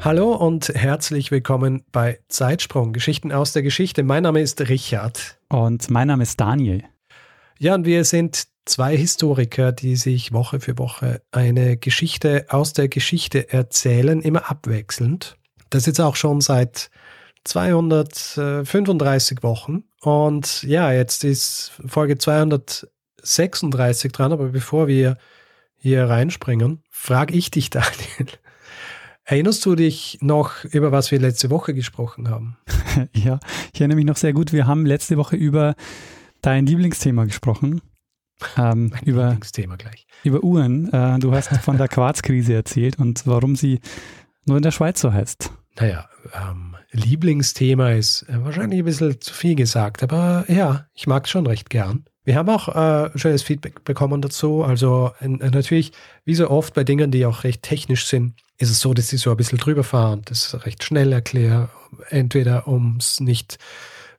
Hallo und herzlich willkommen bei Zeitsprung, Geschichten aus der Geschichte. Mein Name ist Richard. Und mein Name ist Daniel. Ja, und wir sind zwei Historiker, die sich Woche für Woche eine Geschichte aus der Geschichte erzählen, immer abwechselnd. Das jetzt auch schon seit 235 Wochen. Und ja, jetzt ist Folge 236 dran, aber bevor wir hier reinspringen, frage ich dich, Daniel. Erinnerst du dich noch, über was wir letzte Woche gesprochen haben? ja, ich erinnere mich noch sehr gut. Wir haben letzte Woche über dein Lieblingsthema gesprochen. Ähm, mein über, Lieblingsthema gleich. Über Uhren. Äh, du hast von der Quarzkrise erzählt und warum sie nur in der Schweiz so heißt. Naja, ähm, Lieblingsthema ist äh, wahrscheinlich ein bisschen zu viel gesagt, aber ja, ich mag es schon recht gern. Wir haben auch äh, schönes Feedback bekommen dazu. Also äh, natürlich, wie so oft bei Dingen, die auch recht technisch sind, ist es so, dass sie so ein bisschen drüber fahren, das recht schnell erkläre, entweder um es nicht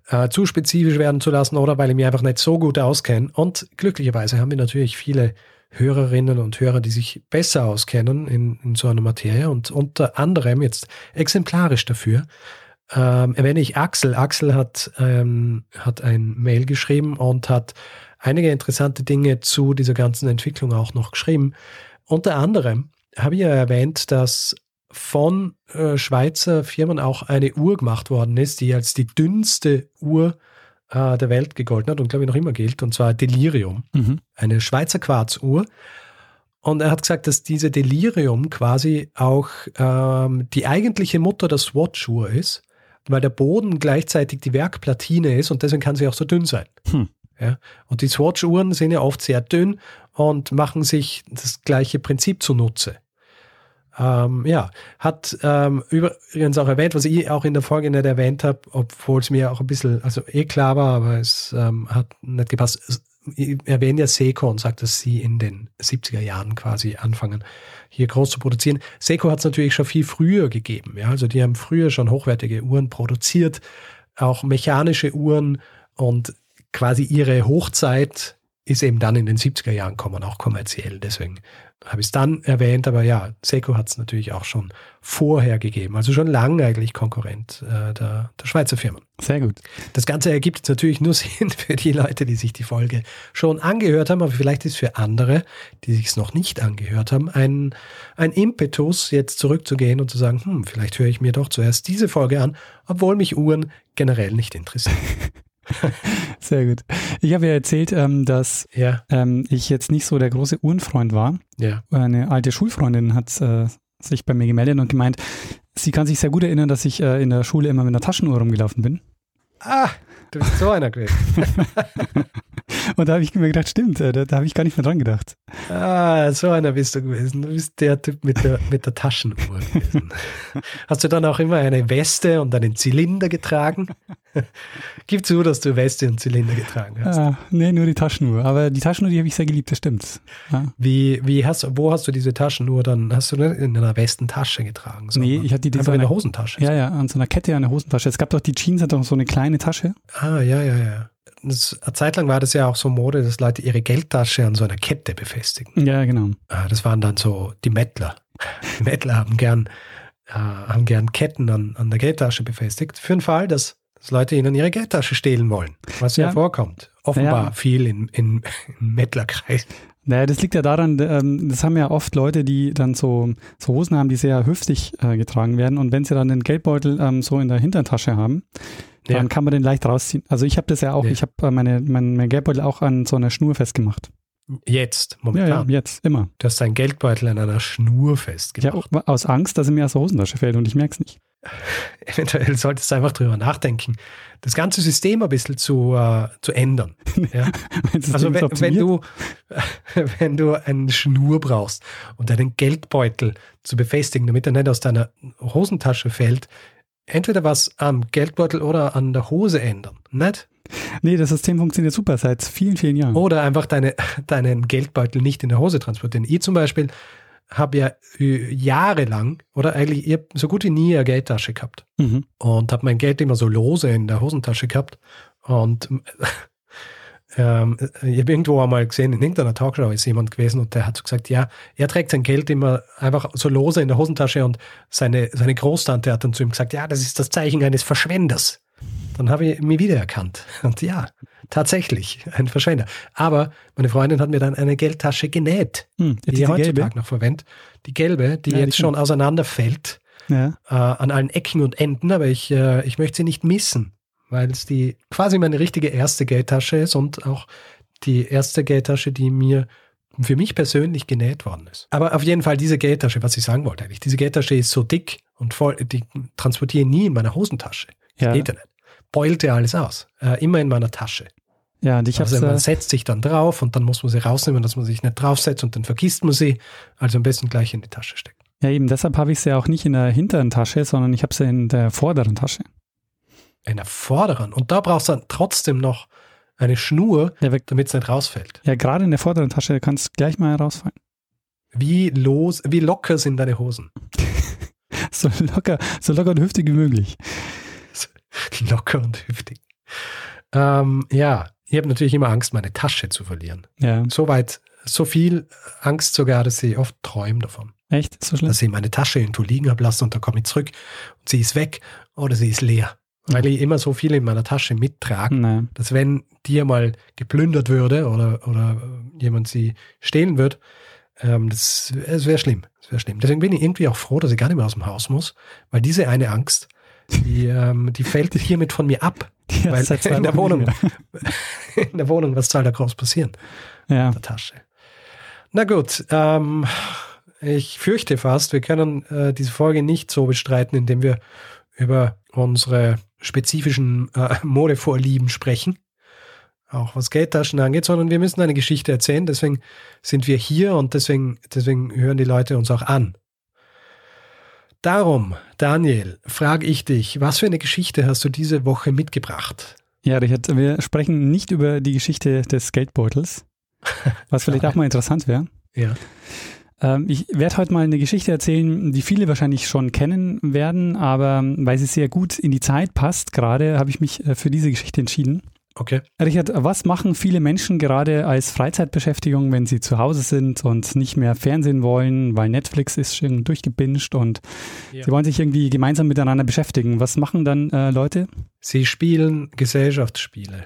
äh, zu spezifisch werden zu lassen oder weil ich mich einfach nicht so gut auskenne. Und glücklicherweise haben wir natürlich viele Hörerinnen und Hörer, die sich besser auskennen in, in so einer Materie und unter anderem jetzt exemplarisch dafür ähm, erwähne ich Axel. Axel hat, ähm, hat ein Mail geschrieben und hat einige interessante Dinge zu dieser ganzen Entwicklung auch noch geschrieben. Unter anderem habe ich ja erwähnt, dass von äh, Schweizer Firmen auch eine Uhr gemacht worden ist, die als die dünnste Uhr äh, der Welt gegolten hat und glaube ich noch immer gilt, und zwar Delirium, mhm. eine Schweizer Quarzuhr. Und er hat gesagt, dass diese Delirium quasi auch ähm, die eigentliche Mutter der Swatch-Uhr ist, weil der Boden gleichzeitig die Werkplatine ist und deswegen kann sie auch so dünn sein. Hm. Ja? Und die Swatch-Uhren sind ja oft sehr dünn und machen sich das gleiche Prinzip zunutze. Ähm, ja, hat ähm, übrigens auch erwähnt, was ich auch in der Folge nicht erwähnt habe, obwohl es mir auch ein bisschen, also eh klar war, aber es ähm, hat nicht gepasst. Erwähne ja Seiko und sagt, dass sie in den 70er Jahren quasi anfangen, hier groß zu produzieren. Seiko hat es natürlich schon viel früher gegeben. Ja? Also die haben früher schon hochwertige Uhren produziert, auch mechanische Uhren und quasi ihre Hochzeit ist eben dann in den 70er Jahren kommen, auch kommerziell. Deswegen habe ich es dann erwähnt, aber ja, Seiko hat es natürlich auch schon vorher gegeben, also schon lange eigentlich Konkurrent äh, der, der Schweizer Firmen. Sehr gut. Das Ganze ergibt natürlich nur Sinn für die Leute, die sich die Folge schon angehört haben, aber vielleicht ist für andere, die sich es noch nicht angehört haben, ein, ein Impetus, jetzt zurückzugehen und zu sagen, hm, vielleicht höre ich mir doch zuerst diese Folge an, obwohl mich Uhren generell nicht interessieren. Sehr gut. Ich habe ja erzählt, ähm, dass ja. Ähm, ich jetzt nicht so der große Uhrenfreund war. Ja. Eine alte Schulfreundin hat äh, sich bei mir gemeldet und gemeint, sie kann sich sehr gut erinnern, dass ich äh, in der Schule immer mit einer Taschenuhr rumgelaufen bin. Ah, du bist so einer gewesen. Und da habe ich mir gedacht, stimmt, äh, da, da habe ich gar nicht mehr dran gedacht. Ah, so einer bist du gewesen. Du bist der Typ mit der, mit der Taschenuhr gewesen. Hast du dann auch immer eine Weste und einen Zylinder getragen? Gib zu, dass du Weste und Zylinder getragen hast. Ah, nee, nur die Taschenuhr. Aber die Taschenuhr, die habe ich sehr geliebt, das stimmt. Ja. Wie, wie hast, wo hast du diese Taschenuhr dann? Hast du in einer Westentasche getragen? So nee, ich hatte die einfach in der Hosentasche. Ja, ja, an so einer Kette an der Hosentasche. Es gab doch die Jeans, hat doch so eine kleine Tasche. Ah, ja, ja, ja das, eine Zeit lang war das ja auch so Mode, dass Leute ihre Geldtasche an so einer Kette befestigen. Ja, genau. Ah, das waren dann so die Mettler. Die Mettler haben gern, äh, haben gern Ketten an, an der Geldtasche befestigt, für den Fall, dass, dass Leute ihnen ihre Geldtasche stehlen wollen, was ja, ja vorkommt. Offenbar ja. viel in, in, in Mettlerkreis. Naja, das liegt ja daran, ähm, das haben ja oft Leute, die dann so, so Hosen haben, die sehr hüftig äh, getragen werden. Und wenn sie dann den Geldbeutel ähm, so in der Hintertasche haben, dann ja. kann man den leicht rausziehen. Also ich habe das ja auch, ja. ich habe äh, meine, mein, mein Geldbeutel auch an so einer Schnur festgemacht. Jetzt, momentan? Ja, ja, jetzt, immer. Du hast deinen Geldbeutel an einer Schnur festgemacht. Ja, aus Angst, dass er mir aus der Hosentasche fällt und ich merke es nicht. eventuell solltest du einfach drüber nachdenken, das ganze System ein bisschen zu, äh, zu ändern. Ja? also wenn, wenn, du, wenn du eine Schnur brauchst und deinen Geldbeutel zu befestigen, damit er nicht aus deiner Hosentasche fällt, entweder was am Geldbeutel oder an der Hose ändern, nicht? Nee, das System funktioniert super seit vielen, vielen Jahren. Oder einfach deine, deinen Geldbeutel nicht in der Hose transportieren. Ich zum Beispiel habe ja äh, jahrelang oder eigentlich ich so gut wie nie eine Geldtasche gehabt mhm. und habe mein Geld immer so lose in der Hosentasche gehabt und ähm, ich habe irgendwo einmal gesehen, in irgendeiner Talkshow ist jemand gewesen und der hat so gesagt, ja, er trägt sein Geld immer einfach so lose in der Hosentasche und seine, seine Großtante hat dann zu ihm gesagt, ja, das ist das Zeichen eines Verschwenders. Dann habe ich mich wiedererkannt. Und ja, tatsächlich, ein Verschwender. Aber meine Freundin hat mir dann eine Geldtasche genäht, hm, die ich heutzutage noch verwende. Die gelbe, die ja, jetzt die schon auseinanderfällt ja. äh, an allen Ecken und Enden, aber ich, äh, ich möchte sie nicht missen, weil es die quasi meine richtige erste Geldtasche ist und auch die erste Geldtasche, die mir für mich persönlich genäht worden ist. Aber auf jeden Fall diese Geldtasche, was ich sagen wollte eigentlich, diese Geldtasche ist so dick und voll, die transportiere ich nie in meiner Hosentasche. Das ja. geht ja nicht beulte alles aus. Äh, immer in meiner Tasche. Ja, und ich also man äh, setzt sich dann drauf und dann muss man sie rausnehmen, dass man sich nicht draufsetzt und dann vergisst man sie. Also am besten gleich in die Tasche stecken. Ja, eben deshalb habe ich sie auch nicht in der hinteren Tasche, sondern ich habe sie in der vorderen Tasche. In der vorderen? Und da brauchst du dann trotzdem noch eine Schnur, ja, damit es nicht rausfällt. Ja, gerade in der vorderen Tasche kann es gleich mal rausfallen. Wie los, wie locker sind deine Hosen? so locker, so locker und hüftig wie möglich. locker und hüftig. Ähm, ja, ich habe natürlich immer Angst, meine Tasche zu verlieren. Ja. So weit, so viel Angst sogar, dass ich oft träume davon. Echt? So schlimm? Dass ich meine Tasche irgendwo liegen habe lassen und dann komme ich zurück und sie ist weg oder sie ist leer. Weil ich immer so viel in meiner Tasche mittrage, nee. dass wenn die mal geplündert würde oder, oder jemand sie stehlen würde, ähm, das, das wäre schlimm. Das wäre schlimm. Deswegen bin ich irgendwie auch froh, dass ich gar nicht mehr aus dem Haus muss, weil diese eine Angst, die, ähm, die fällt hiermit von mir ab. Ja, weil in der Wohnung, in der Wohnung, was soll da groß passieren? Ja. In der Tasche. Na gut, ähm, ich fürchte fast, wir können äh, diese Folge nicht so bestreiten, indem wir über unsere spezifischen äh, Modevorlieben sprechen, auch was Geldtaschen angeht, sondern wir müssen eine Geschichte erzählen. Deswegen sind wir hier und deswegen, deswegen hören die Leute uns auch an. Darum, Daniel, frage ich dich, was für eine Geschichte hast du diese Woche mitgebracht? Ja, Richard, wir sprechen nicht über die Geschichte des Geldbeutels, was vielleicht auch mal interessant wäre. Ja. Ähm, ich werde heute mal eine Geschichte erzählen, die viele wahrscheinlich schon kennen werden, aber weil sie sehr gut in die Zeit passt, gerade habe ich mich äh, für diese Geschichte entschieden. Okay. Richard, was machen viele Menschen gerade als Freizeitbeschäftigung, wenn sie zu Hause sind und nicht mehr Fernsehen wollen, weil Netflix ist schon durchgebinged und ja. sie wollen sich irgendwie gemeinsam miteinander beschäftigen? Was machen dann äh, Leute? Sie spielen Gesellschaftsspiele.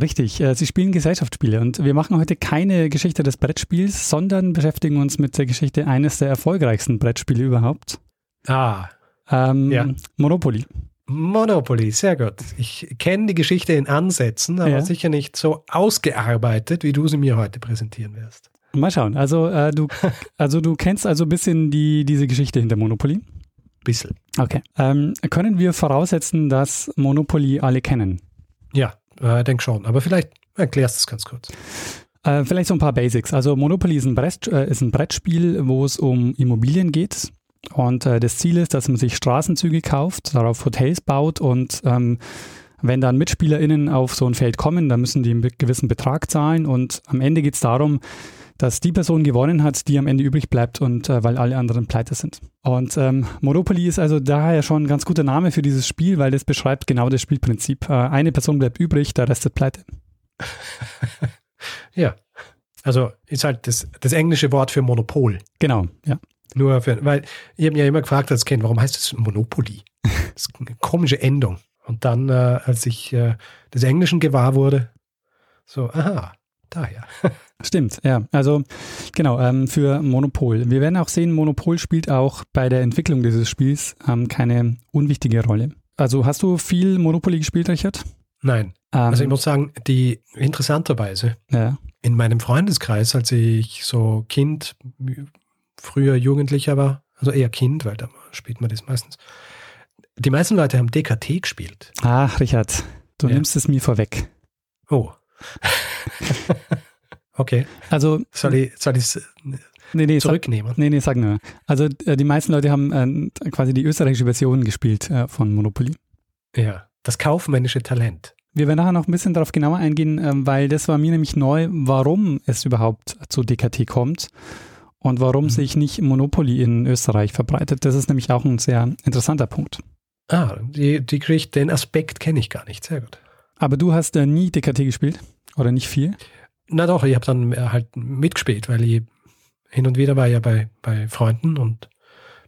Richtig, äh, sie spielen Gesellschaftsspiele und wir machen heute keine Geschichte des Brettspiels, sondern beschäftigen uns mit der Geschichte eines der erfolgreichsten Brettspiele überhaupt. Ah. Ähm, ja. Monopoly. Monopoly, sehr gut. Ich kenne die Geschichte in Ansätzen, aber ja. sicher nicht so ausgearbeitet, wie du sie mir heute präsentieren wirst. Mal schauen. Also, äh, du, also du kennst also ein bisschen die, diese Geschichte hinter Monopoly? Bisschen. Okay. Ähm, können wir voraussetzen, dass Monopoly alle kennen? Ja, äh, denke schon. Aber vielleicht erklärst du es ganz kurz. Äh, vielleicht so ein paar Basics. Also Monopoly ist ein, Brett, äh, ist ein Brettspiel, wo es um Immobilien geht. Und äh, das Ziel ist, dass man sich Straßenzüge kauft, darauf Hotels baut und ähm, wenn dann MitspielerInnen auf so ein Feld kommen, dann müssen die einen gewissen Betrag zahlen und am Ende geht es darum, dass die Person gewonnen hat, die am Ende übrig bleibt und äh, weil alle anderen pleite sind. Und ähm, Monopoly ist also daher schon ein ganz guter Name für dieses Spiel, weil das beschreibt genau das Spielprinzip. Äh, eine Person bleibt übrig, der Rest ist pleite. ja. Also ist halt das, das englische Wort für Monopol. Genau, ja. Nur für, weil ich habe mich ja immer gefragt als Kind, warum heißt das Monopoly? Das ist eine komische Endung. Und dann, äh, als ich äh, des Englischen gewahr wurde, so, aha, daher. Stimmt, ja. Also genau, ähm, für Monopol. Wir werden auch sehen, Monopol spielt auch bei der Entwicklung dieses Spiels ähm, keine unwichtige Rolle. Also hast du viel Monopoly gespielt, Richard? Nein. Ähm, also ich muss sagen, die interessanterweise ja. in meinem Freundeskreis, als ich so Kind früher Jugendlicher war, also eher Kind, weil da spielt man das meistens, Die meisten Leute haben DKT gespielt. Ach, Richard, du ja. nimmst es mir vorweg. Oh. okay. Also. Soll ich, soll ich nee, nee, zurücknehmen? Sag, nee, nee, sag nur. Also äh, die meisten Leute haben äh, quasi die österreichische Version gespielt äh, von Monopoly. Ja, das kaufmännische Talent. Wir werden nachher noch ein bisschen darauf genauer eingehen, ähm, weil das war mir nämlich neu, warum es überhaupt zu DKT kommt und warum mhm. sich nicht Monopoly in Österreich verbreitet. Das ist nämlich auch ein sehr interessanter Punkt. Ah, die, die kriegt, den Aspekt kenne ich gar nicht. Sehr gut. Aber du hast äh, nie DKT gespielt? Oder nicht viel? Na doch, ich habe dann halt mitgespielt, weil ich hin und wieder war ja bei, bei Freunden und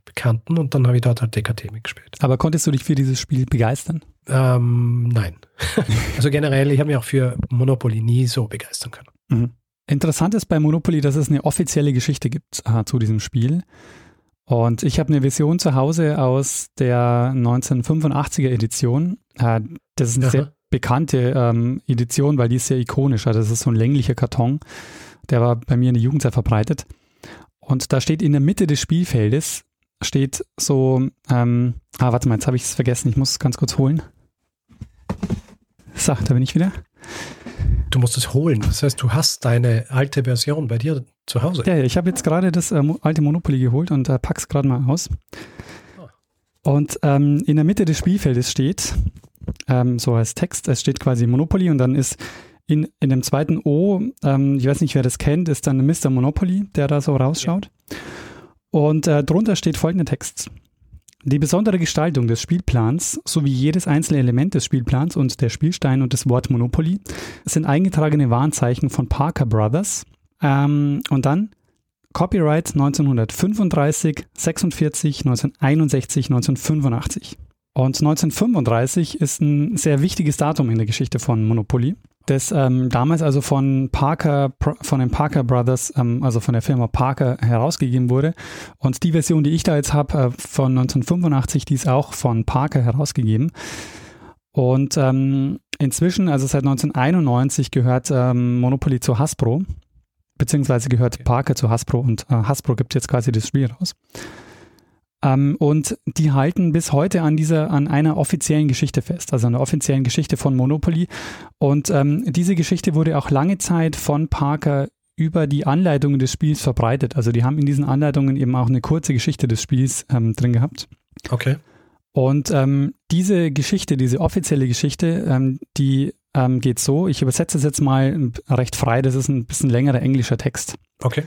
Bekannten und dann habe ich dort halt DKT mitgespielt. Aber konntest du dich für dieses Spiel begeistern? Ähm, nein. also generell, ich habe mich auch für Monopoly nie so begeistern können. Mhm. Interessant ist bei Monopoly, dass es eine offizielle Geschichte gibt äh, zu diesem Spiel. Und ich habe eine Version zu Hause aus der 1985er Edition. Äh, das ist eine Aha. sehr bekannte ähm, Edition, weil die ist sehr ikonisch. Also das ist so ein länglicher Karton. Der war bei mir in der Jugendzeit verbreitet. Und da steht in der Mitte des Spielfeldes steht so, ähm, ah, warte mal, jetzt habe ich es vergessen, ich muss es ganz kurz holen. So, da bin ich wieder. Du musst es holen. Das heißt, du hast deine alte Version bei dir zu Hause. Ja, ich habe jetzt gerade das äh, alte Monopoly geholt und äh, pack's gerade mal aus. Ah. Und ähm, in der Mitte des Spielfeldes steht, ähm, so als Text, es steht quasi Monopoly und dann ist in, in dem zweiten O, ähm, ich weiß nicht, wer das kennt, ist dann Mr. Monopoly, der da so rausschaut. Ja. Und äh, drunter steht folgender Text. Die besondere Gestaltung des Spielplans sowie jedes einzelne Element des Spielplans und der Spielstein und das Wort Monopoly sind eingetragene Warnzeichen von Parker Brothers. Ähm, und dann Copyright 1935, 46, 1961, 1985. Und 1935 ist ein sehr wichtiges Datum in der Geschichte von Monopoly das ähm, damals also von Parker, von den Parker Brothers, ähm, also von der Firma Parker herausgegeben wurde. Und die Version, die ich da jetzt habe, äh, von 1985, die ist auch von Parker herausgegeben. Und ähm, inzwischen, also seit 1991, gehört ähm, Monopoly zu Hasbro, beziehungsweise gehört. Parker zu Hasbro und äh, Hasbro gibt jetzt quasi das Spiel raus. Ähm, und die halten bis heute an dieser, an einer offiziellen Geschichte fest, also an der offiziellen Geschichte von Monopoly. Und ähm, diese Geschichte wurde auch lange Zeit von Parker über die Anleitungen des Spiels verbreitet. Also die haben in diesen Anleitungen eben auch eine kurze Geschichte des Spiels ähm, drin gehabt. Okay. Und ähm, diese Geschichte, diese offizielle Geschichte, ähm, die ähm, geht so, ich übersetze es jetzt mal recht frei, das ist ein bisschen längerer englischer Text. Okay.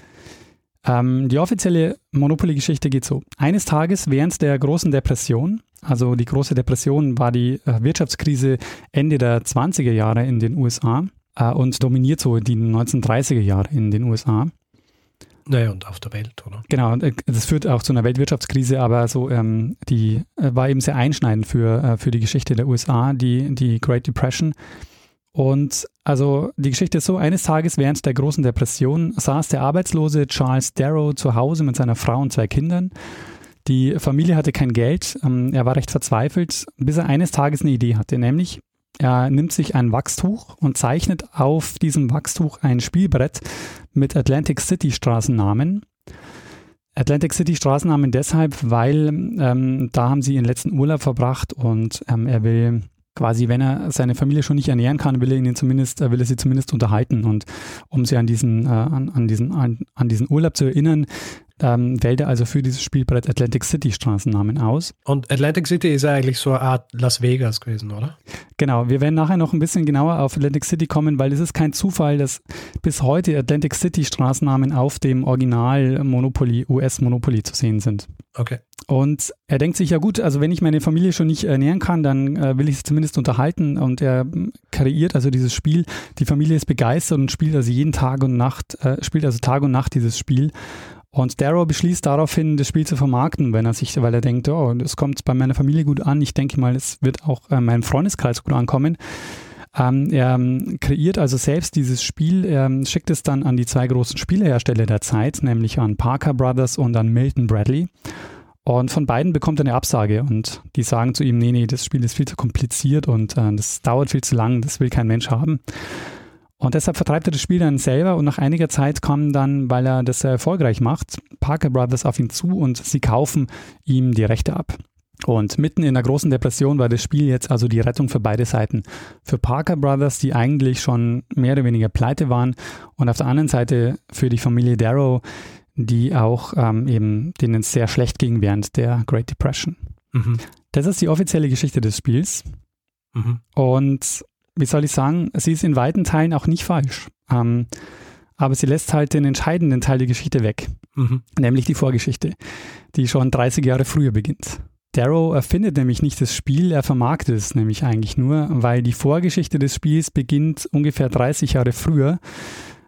Ähm, die offizielle Monopoly-Geschichte geht so. Eines Tages während der großen Depression, also die große Depression war die äh, Wirtschaftskrise Ende der 20er Jahre in den USA äh, und dominiert so die 1930er Jahre in den USA. Naja, und auf der Welt, oder? Genau, äh, das führt auch zu einer Weltwirtschaftskrise, aber so ähm, die äh, war eben sehr einschneidend für, äh, für die Geschichte der USA, die, die Great Depression. Und also die Geschichte ist so, eines Tages während der großen Depression saß der arbeitslose Charles Darrow zu Hause mit seiner Frau und zwei Kindern. Die Familie hatte kein Geld, ähm, er war recht verzweifelt, bis er eines Tages eine Idee hatte, nämlich er nimmt sich ein Wachstuch und zeichnet auf diesem Wachstuch ein Spielbrett mit Atlantic City Straßennamen. Atlantic City Straßennamen deshalb, weil ähm, da haben sie ihren letzten Urlaub verbracht und ähm, er will quasi, wenn er seine Familie schon nicht ernähren kann, will er ihnen zumindest, will er sie zumindest unterhalten. Und um sie an diesen, äh, an, an, diesen, an, an diesen Urlaub zu erinnern, ähm, wählt er also für dieses Spielbrett Atlantic City Straßennamen aus. Und Atlantic City ist eigentlich so eine Art Las Vegas gewesen, oder? Genau, wir werden nachher noch ein bisschen genauer auf Atlantic City kommen, weil es ist kein Zufall, dass bis heute Atlantic City Straßennamen auf dem Original Monopoly, US Monopoly zu sehen sind. Okay. Und er denkt sich, ja gut, also wenn ich meine Familie schon nicht ernähren kann, dann äh, will ich sie zumindest unterhalten. Und er ähm, kreiert also dieses Spiel. Die Familie ist begeistert und spielt also jeden Tag und Nacht, äh, spielt also Tag und Nacht dieses Spiel. Und Darrow beschließt daraufhin, das Spiel zu vermarkten, wenn er sich, weil er denkt, oh, das kommt bei meiner Familie gut an. Ich denke mal, es wird auch äh, meinem Freundeskreis gut ankommen. Ähm, er ähm, kreiert also selbst dieses Spiel, er schickt es dann an die zwei großen Spielehersteller der Zeit, nämlich an Parker Brothers und an Milton Bradley. Und von beiden bekommt er eine Absage und die sagen zu ihm, nee, nee, das Spiel ist viel zu kompliziert und äh, das dauert viel zu lang, das will kein Mensch haben. Und deshalb vertreibt er das Spiel dann selber und nach einiger Zeit kommen dann, weil er das sehr erfolgreich macht, Parker Brothers auf ihn zu und sie kaufen ihm die Rechte ab. Und mitten in der großen Depression war das Spiel jetzt also die Rettung für beide Seiten. Für Parker Brothers, die eigentlich schon mehr oder weniger pleite waren, und auf der anderen Seite für die Familie Darrow, die auch ähm, eben denen es sehr schlecht ging während der Great Depression. Mhm. Das ist die offizielle Geschichte des Spiels. Mhm. Und wie soll ich sagen, sie ist in weiten Teilen auch nicht falsch. Ähm, aber sie lässt halt den entscheidenden Teil der Geschichte weg, mhm. nämlich die Vorgeschichte, die schon 30 Jahre früher beginnt. Darrow erfindet nämlich nicht das Spiel, er vermarktet es nämlich eigentlich nur, weil die Vorgeschichte des Spiels beginnt ungefähr 30 Jahre früher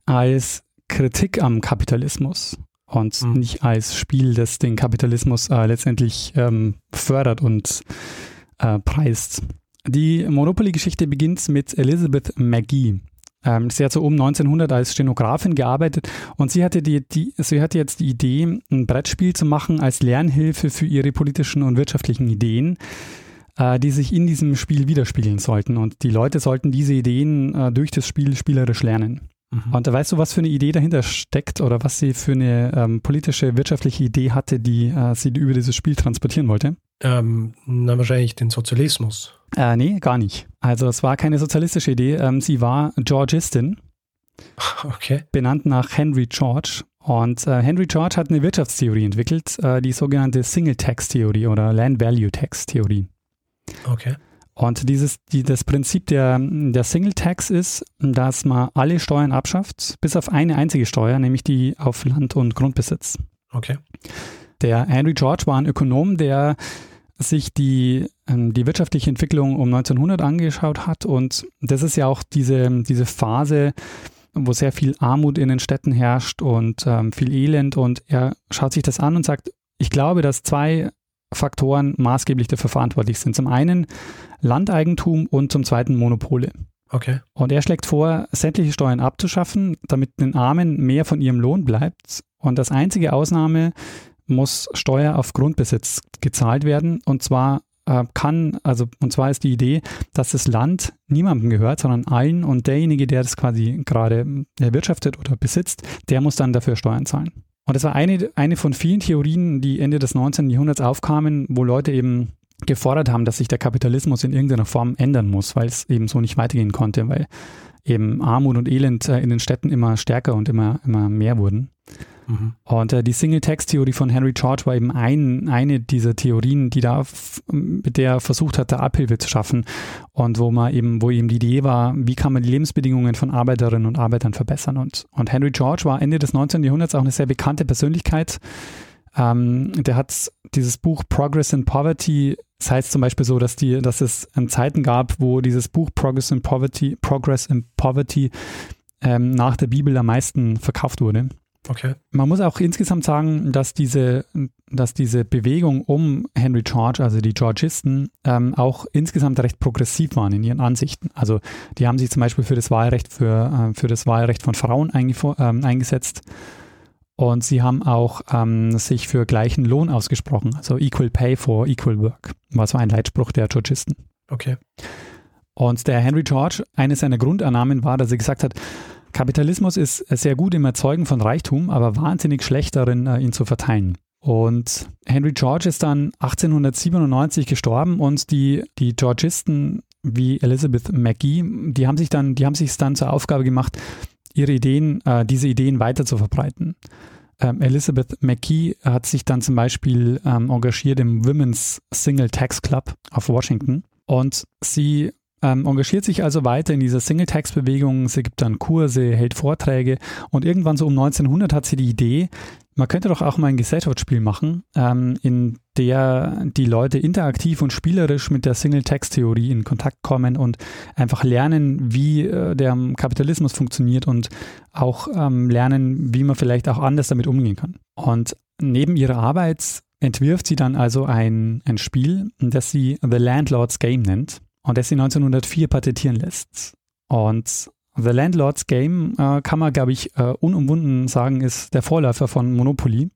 als Kritik am Kapitalismus und mhm. nicht als Spiel, das den Kapitalismus äh, letztendlich ähm, fördert und äh, preist. Die Monopoly-Geschichte beginnt mit Elizabeth McGee. Ähm, sie hat so um 1900 als Stenografin gearbeitet und sie hatte, die, die, sie hatte jetzt die Idee, ein Brettspiel zu machen als Lernhilfe für ihre politischen und wirtschaftlichen Ideen, äh, die sich in diesem Spiel widerspiegeln sollten. Und die Leute sollten diese Ideen äh, durch das Spiel spielerisch lernen. Mhm. Und weißt du, was für eine Idee dahinter steckt oder was sie für eine ähm, politische, wirtschaftliche Idee hatte, die äh, sie über dieses Spiel transportieren wollte? Ähm, na, wahrscheinlich den Sozialismus. Äh, nee, gar nicht. Also es war keine sozialistische Idee. Ähm, sie war Georgistin. Okay. Benannt nach Henry George. Und äh, Henry George hat eine Wirtschaftstheorie entwickelt, äh, die sogenannte Single-Tax-Theorie oder Land-Value-Tax-Theorie. Okay. Und dieses, die, das Prinzip der, der Single Tax ist, dass man alle Steuern abschafft, bis auf eine einzige Steuer, nämlich die auf Land- und Grundbesitz. Okay. Der Henry George war ein Ökonom, der sich die, ähm, die wirtschaftliche Entwicklung um 1900 angeschaut hat. Und das ist ja auch diese, diese Phase, wo sehr viel Armut in den Städten herrscht und ähm, viel Elend. Und er schaut sich das an und sagt, ich glaube, dass zwei Faktoren maßgeblich dafür verantwortlich sind. Zum einen Landeigentum und zum zweiten Monopole. Okay. Und er schlägt vor, sämtliche Steuern abzuschaffen, damit den Armen mehr von ihrem Lohn bleibt. Und das einzige Ausnahme muss Steuer auf Grundbesitz gezahlt werden. Und zwar äh, kann, also, und zwar ist die Idee, dass das Land niemandem gehört, sondern allen und derjenige, der das quasi gerade erwirtschaftet oder besitzt, der muss dann dafür Steuern zahlen. Und das war eine, eine von vielen Theorien, die Ende des 19. Jahrhunderts aufkamen, wo Leute eben gefordert haben, dass sich der Kapitalismus in irgendeiner Form ändern muss, weil es eben so nicht weitergehen konnte, weil eben Armut und Elend äh, in den Städten immer stärker und immer, immer mehr wurden. Mhm. Und äh, die Single-Text-Theorie von Henry George war eben ein, eine dieser Theorien, die da, mit der er versucht hat, Abhilfe zu schaffen und wo man eben, wo eben die Idee war, wie kann man die Lebensbedingungen von Arbeiterinnen und Arbeitern verbessern. Und, und Henry George war Ende des 19. Jahrhunderts auch eine sehr bekannte Persönlichkeit. Ähm, der hat dieses Buch Progress in Poverty das heißt zum Beispiel so, dass, die, dass es Zeiten gab, wo dieses Buch Progress in Poverty, Progress in Poverty ähm, nach der Bibel am meisten verkauft wurde. Okay. Man muss auch insgesamt sagen, dass diese, dass diese Bewegung um Henry George, also die Georgisten, ähm, auch insgesamt recht progressiv waren in ihren Ansichten. Also die haben sich zum Beispiel für das Wahlrecht, für, äh, für das Wahlrecht von Frauen ähm, eingesetzt. Und sie haben auch ähm, sich für gleichen Lohn ausgesprochen, also Equal Pay for Equal Work, war so ein Leitspruch der Georgisten. Okay. Und der Henry George, eine seiner Grundannahmen war, dass er gesagt hat, Kapitalismus ist sehr gut im Erzeugen von Reichtum, aber wahnsinnig schlecht darin, äh, ihn zu verteilen. Und Henry George ist dann 1897 gestorben und die, die Georgisten wie Elizabeth McGee, die haben sich dann, die haben sich dann zur Aufgabe gemacht, ihre Ideen, äh, diese Ideen weiter zu verbreiten. Ähm, Elizabeth McKee hat sich dann zum Beispiel ähm, engagiert im Women's Single Tax Club auf Washington und sie ähm, engagiert sich also weiter in dieser Single-Tax-Bewegung. Sie gibt dann Kurse, hält Vorträge und irgendwann so um 1900 hat sie die Idee, man könnte doch auch mal ein Gesellschaftsspiel machen, ähm, in der die Leute interaktiv und spielerisch mit der Single-Text-Theorie in Kontakt kommen und einfach lernen, wie äh, der Kapitalismus funktioniert und auch ähm, lernen, wie man vielleicht auch anders damit umgehen kann. Und neben ihrer Arbeit entwirft sie dann also ein, ein Spiel, das sie The Landlord's Game nennt und das sie 1904 patentieren lässt. Und The Landlord's Game äh, kann man, glaube ich, äh, unumwunden sagen, ist der Vorläufer von Monopoly.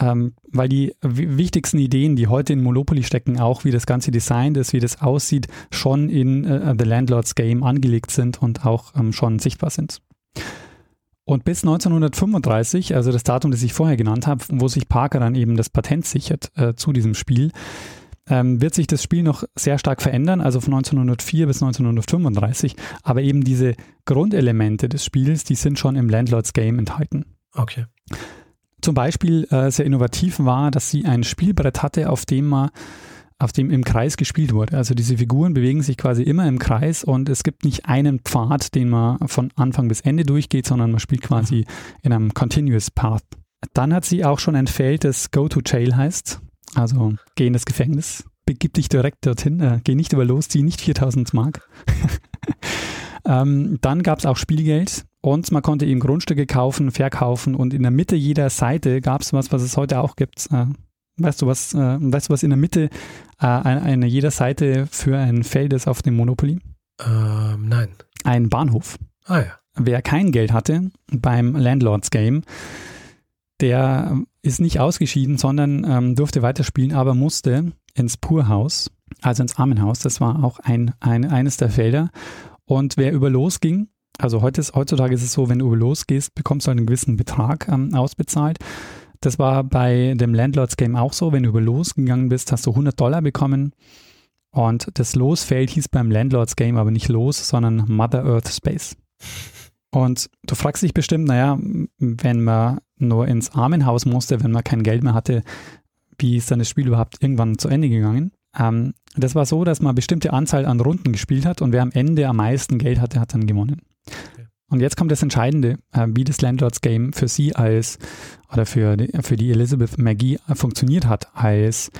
Ähm, weil die wichtigsten Ideen, die heute in Monopoly stecken, auch wie das ganze Design ist, wie das aussieht, schon in äh, The Landlord's Game angelegt sind und auch ähm, schon sichtbar sind. Und bis 1935, also das Datum, das ich vorher genannt habe, wo sich Parker dann eben das Patent sichert äh, zu diesem Spiel, ähm, wird sich das Spiel noch sehr stark verändern, also von 1904 bis 1935. Aber eben diese Grundelemente des Spiels, die sind schon im Landlords Game enthalten. Okay. Zum Beispiel äh, sehr innovativ war, dass sie ein Spielbrett hatte, auf dem man auf dem im Kreis gespielt wurde. Also diese Figuren bewegen sich quasi immer im Kreis und es gibt nicht einen Pfad, den man von Anfang bis Ende durchgeht, sondern man spielt quasi in einem Continuous Path. Dann hat sie auch schon ein Feld, das Go to Jail heißt. Also geh in das Gefängnis, begib dich direkt dorthin, äh, geh nicht über los, zieh nicht 4000 Mark. ähm, dann gab es auch Spielgeld und man konnte eben Grundstücke kaufen, verkaufen und in der Mitte jeder Seite gab es was, was es heute auch gibt. Äh, weißt du was, äh, weißt du was in der Mitte äh, eine, eine jeder Seite für ein Feld ist auf dem Monopoly? Ähm, nein. Ein Bahnhof. Ah ja. Wer kein Geld hatte beim Landlords Game, der ist nicht ausgeschieden, sondern ähm, durfte weiterspielen, aber musste ins Purhaus, also ins Armenhaus. Das war auch ein, ein, eines der Felder. Und wer über Los ging, also heute ist, heutzutage ist es so, wenn du über Los gehst, bekommst du einen gewissen Betrag ähm, ausbezahlt. Das war bei dem Landlords Game auch so. Wenn du über Los gegangen bist, hast du 100 Dollar bekommen. Und das Losfeld hieß beim Landlords Game aber nicht Los, sondern Mother Earth Space. Und du fragst dich bestimmt, naja, wenn man nur ins Armenhaus musste, wenn man kein Geld mehr hatte, wie ist dann das Spiel überhaupt irgendwann zu Ende gegangen? Ähm, das war so, dass man eine bestimmte Anzahl an Runden gespielt hat und wer am Ende am meisten Geld hatte, hat dann gewonnen. Okay. Und jetzt kommt das Entscheidende, äh, wie das Landlords Game für sie als oder für die, für die Elizabeth Maggie funktioniert hat als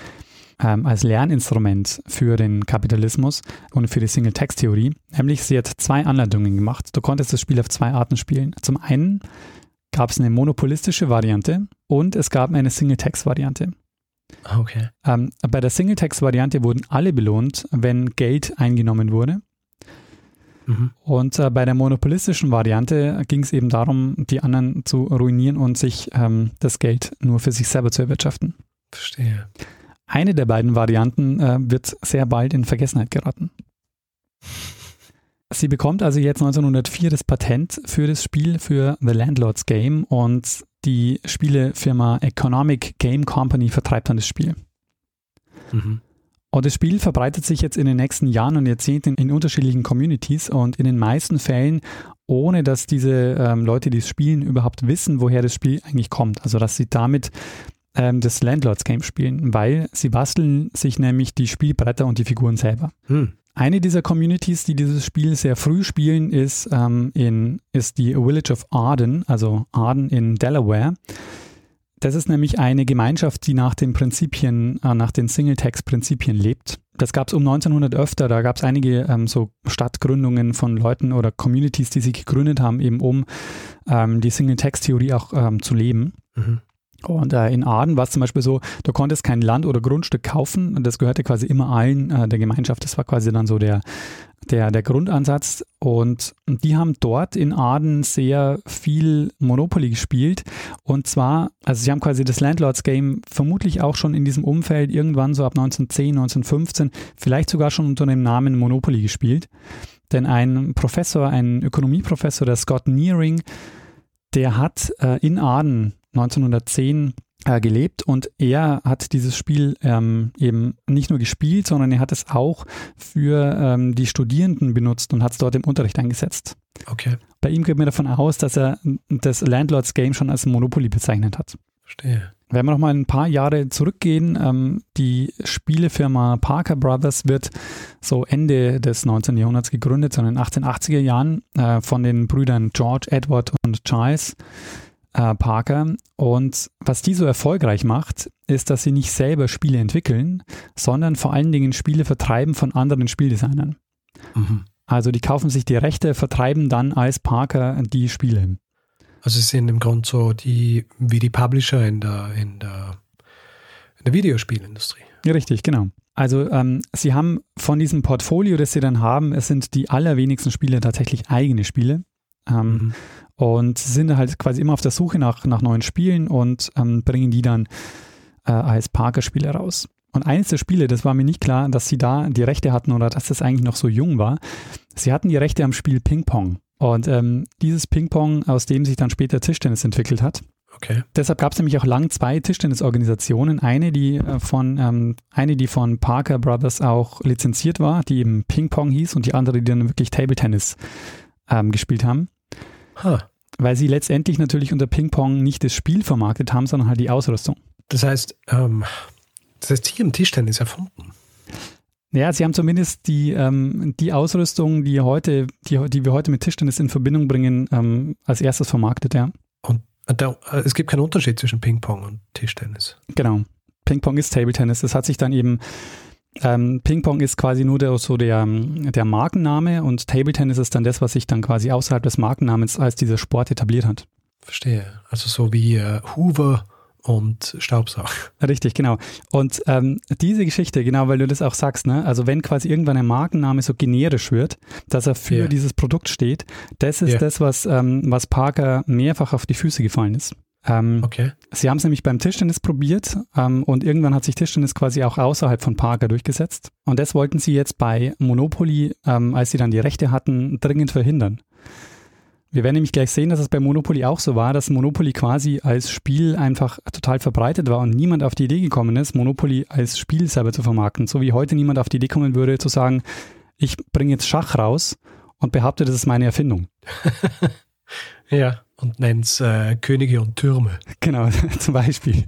ähm, als Lerninstrument für den Kapitalismus und für die Single-Text-Theorie. Nämlich, sie hat zwei Anleitungen gemacht. Du konntest das Spiel auf zwei Arten spielen. Zum einen gab es eine monopolistische Variante und es gab eine Single-Text-Variante. Okay. Ähm, bei der Single-Text-Variante wurden alle belohnt, wenn Geld eingenommen wurde. Mhm. Und äh, bei der monopolistischen Variante ging es eben darum, die anderen zu ruinieren und sich ähm, das Geld nur für sich selber zu erwirtschaften. Verstehe. Eine der beiden Varianten äh, wird sehr bald in Vergessenheit geraten. Sie bekommt also jetzt 1904 das Patent für das Spiel für The Landlord's Game und die Spielefirma Economic Game Company vertreibt dann das Spiel. Mhm. Und das Spiel verbreitet sich jetzt in den nächsten Jahren und Jahrzehnten in unterschiedlichen Communities und in den meisten Fällen, ohne dass diese ähm, Leute, die es spielen, überhaupt wissen, woher das Spiel eigentlich kommt. Also dass sie damit ähm, das Landlords Game spielen, weil sie basteln sich nämlich die Spielbretter und die Figuren selber. Hm. Eine dieser Communities, die dieses Spiel sehr früh spielen, ist, ähm, in, ist die Village of Arden, also Arden in Delaware. Das ist nämlich eine Gemeinschaft, die nach den Prinzipien, äh, nach den Single-Text-Prinzipien lebt. Das gab es um 1900 öfter. Da gab es einige ähm, so Stadtgründungen von Leuten oder Communities, die sich gegründet haben, eben um ähm, die Single-Text-Theorie auch ähm, zu leben. Mhm. Und äh, in Aden war es zum Beispiel so, du konntest kein Land oder Grundstück kaufen und das gehörte quasi immer allen äh, der Gemeinschaft. Das war quasi dann so der, der, der Grundansatz. Und die haben dort in Aden sehr viel Monopoly gespielt. Und zwar, also sie haben quasi das Landlords Game vermutlich auch schon in diesem Umfeld irgendwann so ab 1910, 1915, vielleicht sogar schon unter dem Namen Monopoly gespielt. Denn ein Professor, ein Ökonomieprofessor, der Scott Nearing, der hat äh, in Aden 1910 äh, gelebt und er hat dieses Spiel ähm, eben nicht nur gespielt, sondern er hat es auch für ähm, die Studierenden benutzt und hat es dort im Unterricht eingesetzt. Okay. Bei ihm geht mir davon aus, dass er das Landlords Game schon als Monopoly bezeichnet hat. Verstehe. Wenn wir noch mal ein paar Jahre zurückgehen, ähm, die Spielefirma Parker Brothers wird so Ende des 19. Jahrhunderts gegründet, sondern in den 1880er Jahren äh, von den Brüdern George, Edward und Charles äh, Parker. Und was die so erfolgreich macht, ist, dass sie nicht selber Spiele entwickeln, sondern vor allen Dingen Spiele vertreiben von anderen Spieldesignern. Mhm. Also die kaufen sich die Rechte, vertreiben dann als Parker die Spiele. Also sie sind im Grunde so die, wie die Publisher in der, in der, in der Videospielindustrie. Ja, richtig, genau. Also ähm, sie haben von diesem Portfolio, das sie dann haben, es sind die allerwenigsten Spiele tatsächlich eigene Spiele. Ähm, mhm. Und sind halt quasi immer auf der Suche nach, nach neuen Spielen und ähm, bringen die dann äh, als Parker-Spiele raus. Und eines der Spiele, das war mir nicht klar, dass sie da die Rechte hatten oder dass das eigentlich noch so jung war. Sie hatten die Rechte am Spiel Ping Pong. Und ähm, dieses Ping-Pong, aus dem sich dann später Tischtennis entwickelt hat. Okay. Deshalb gab es nämlich auch lang zwei Tischtennisorganisationen. Eine, die äh, von ähm, eine, die von Parker Brothers auch lizenziert war, die eben Ping-Pong hieß, und die andere, die dann wirklich Table Tennis ähm, gespielt haben. Huh. Weil sie letztendlich natürlich unter Ping-Pong nicht das Spiel vermarktet haben, sondern halt die Ausrüstung. Das heißt, ähm, das heißt hier im Tischtennis erfunden. Ja, sie haben zumindest die, ähm, die Ausrüstung, die heute, die, die wir heute mit Tischtennis in Verbindung bringen, ähm, als erstes vermarktet, ja. Und da, äh, es gibt keinen Unterschied zwischen Ping-Pong und Tischtennis. Genau. Ping-Pong ist Table Tennis. Das hat sich dann eben, ähm, Ping-Pong ist quasi nur der, so der, der Markenname und Table Tennis ist dann das, was sich dann quasi außerhalb des Markennamens als dieser Sport etabliert hat. Verstehe. Also so wie äh, Hoover und Staubsauger. Richtig, genau. Und ähm, diese Geschichte, genau, weil du das auch sagst, ne? also wenn quasi irgendwann ein Markenname so generisch wird, dass er für yeah. dieses Produkt steht, das ist yeah. das, was, ähm, was Parker mehrfach auf die Füße gefallen ist. Ähm, okay. Sie haben es nämlich beim Tischtennis probiert ähm, und irgendwann hat sich Tischtennis quasi auch außerhalb von Parker durchgesetzt. Und das wollten sie jetzt bei Monopoly, ähm, als sie dann die Rechte hatten, dringend verhindern. Wir werden nämlich gleich sehen, dass es bei Monopoly auch so war, dass Monopoly quasi als Spiel einfach total verbreitet war und niemand auf die Idee gekommen ist, Monopoly als Spiel selber zu vermarkten. So wie heute niemand auf die Idee kommen würde, zu sagen, ich bringe jetzt Schach raus und behaupte, das ist meine Erfindung. ja, und nennt es äh, Könige und Türme. Genau, zum Beispiel.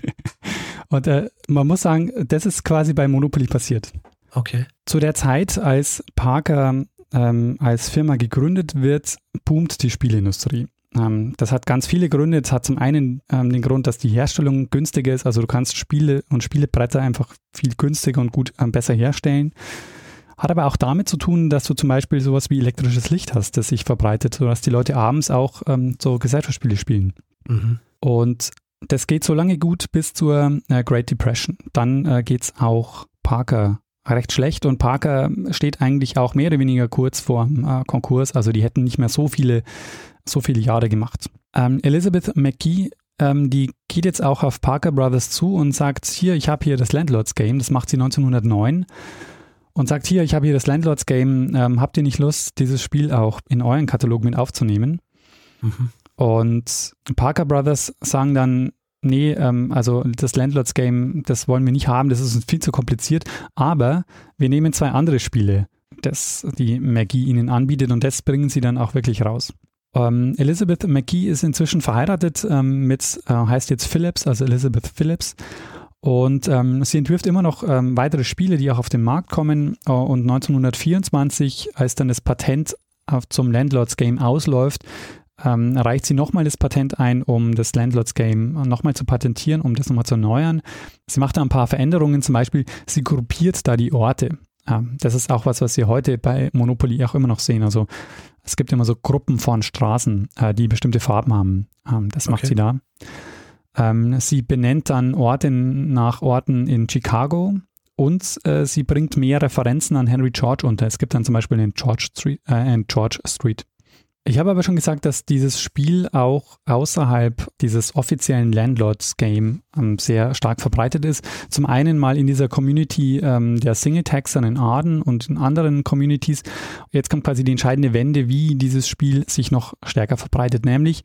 Und äh, man muss sagen, das ist quasi bei Monopoly passiert. Okay. Zu der Zeit, als Parker ähm, als Firma gegründet wird, boomt die Spielindustrie. Ähm, das hat ganz viele Gründe. Es hat zum einen ähm, den Grund, dass die Herstellung günstiger ist. Also du kannst Spiele und Spielebretter einfach viel günstiger und gut ähm, besser herstellen. Hat aber auch damit zu tun, dass du zum Beispiel sowas wie elektrisches Licht hast, das sich verbreitet, sodass die Leute abends auch ähm, so Gesellschaftsspiele spielen. Mhm. Und das geht so lange gut bis zur äh, Great Depression. Dann äh, geht es auch Parker recht schlecht und Parker steht eigentlich auch mehr oder weniger kurz vor äh, Konkurs. Also die hätten nicht mehr so viele, so viele Jahre gemacht. Ähm, Elizabeth McKee, ähm, die geht jetzt auch auf Parker Brothers zu und sagt, hier, ich habe hier das Landlords Game, das macht sie 1909 und sagt, hier, ich habe hier das Landlords Game, ähm, habt ihr nicht Lust, dieses Spiel auch in euren Katalog mit aufzunehmen? Mhm. Und Parker Brothers sagen dann, nee, ähm, also das Landlords Game, das wollen wir nicht haben, das ist uns viel zu kompliziert, aber wir nehmen zwei andere Spiele, das die Maggie ihnen anbietet und das bringen sie dann auch wirklich raus. Ähm, Elizabeth McGee ist inzwischen verheiratet ähm, mit, äh, heißt jetzt Phillips, also Elizabeth Phillips. Und ähm, sie entwirft immer noch ähm, weitere Spiele, die auch auf den Markt kommen. Äh, und 1924, als dann das Patent auf, zum Landlords Game ausläuft, ähm, reicht sie nochmal das Patent ein, um das Landlords Game nochmal zu patentieren, um das nochmal zu erneuern. Sie macht da ein paar Veränderungen, zum Beispiel sie gruppiert da die Orte. Ähm, das ist auch was, was wir heute bei Monopoly auch immer noch sehen. Also es gibt immer so Gruppen von Straßen, äh, die bestimmte Farben haben. Ähm, das macht okay. sie da. Ähm, sie benennt dann Orte nach Orten in Chicago, und äh, sie bringt mehr Referenzen an Henry George unter. Es gibt dann zum Beispiel den George Street, äh, George Street. Ich habe aber schon gesagt, dass dieses Spiel auch außerhalb dieses offiziellen Landlords-Game ähm, sehr stark verbreitet ist. Zum einen mal in dieser Community ähm, der Single-Taxern in Arden und in anderen Communities. Jetzt kommt quasi die entscheidende Wende, wie dieses Spiel sich noch stärker verbreitet. Nämlich,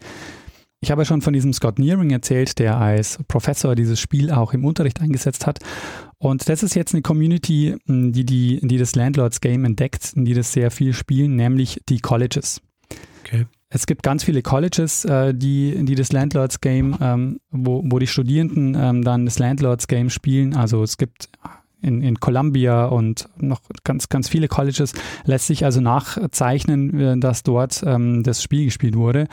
ich habe schon von diesem Scott Nearing erzählt, der als Professor dieses Spiel auch im Unterricht eingesetzt hat. Und das ist jetzt eine Community, die, die, die das Landlords Game entdeckt, die das sehr viel spielen, nämlich die Colleges. Okay. Es gibt ganz viele Colleges, äh, die, die das Landlords Game, ähm, wo, wo die Studierenden ähm, dann das Landlords Game spielen. Also es gibt in, in Columbia und noch ganz, ganz viele Colleges lässt sich also nachzeichnen, äh, dass dort ähm, das Spiel gespielt wurde.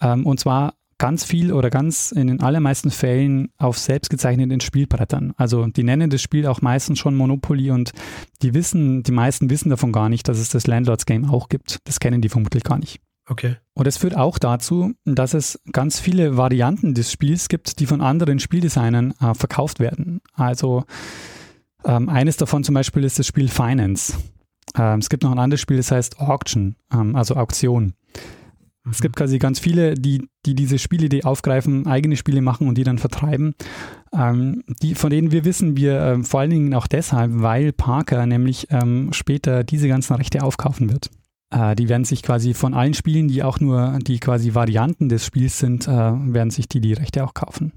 Ähm, und zwar ganz viel oder ganz in den allermeisten Fällen auf selbst gezeichneten Spielbrettern. Also die nennen das Spiel auch meistens schon Monopoly und die wissen, die meisten wissen davon gar nicht, dass es das Landlords Game auch gibt. Das kennen die vermutlich gar nicht. Okay. Und es führt auch dazu, dass es ganz viele Varianten des Spiels gibt, die von anderen Spieldesignern äh, verkauft werden. Also ähm, eines davon zum Beispiel ist das Spiel Finance. Ähm, es gibt noch ein anderes Spiel, das heißt Auction, ähm, also Auktion. Mhm. Es gibt quasi ganz viele, die, die diese Spielidee aufgreifen, eigene Spiele machen und die dann vertreiben. Ähm, die, von denen wir wissen, wir äh, vor allen Dingen auch deshalb, weil Parker nämlich ähm, später diese ganzen Rechte aufkaufen wird. Äh, die werden sich quasi von allen Spielen, die auch nur die quasi Varianten des Spiels sind, äh, werden sich die die Rechte auch kaufen.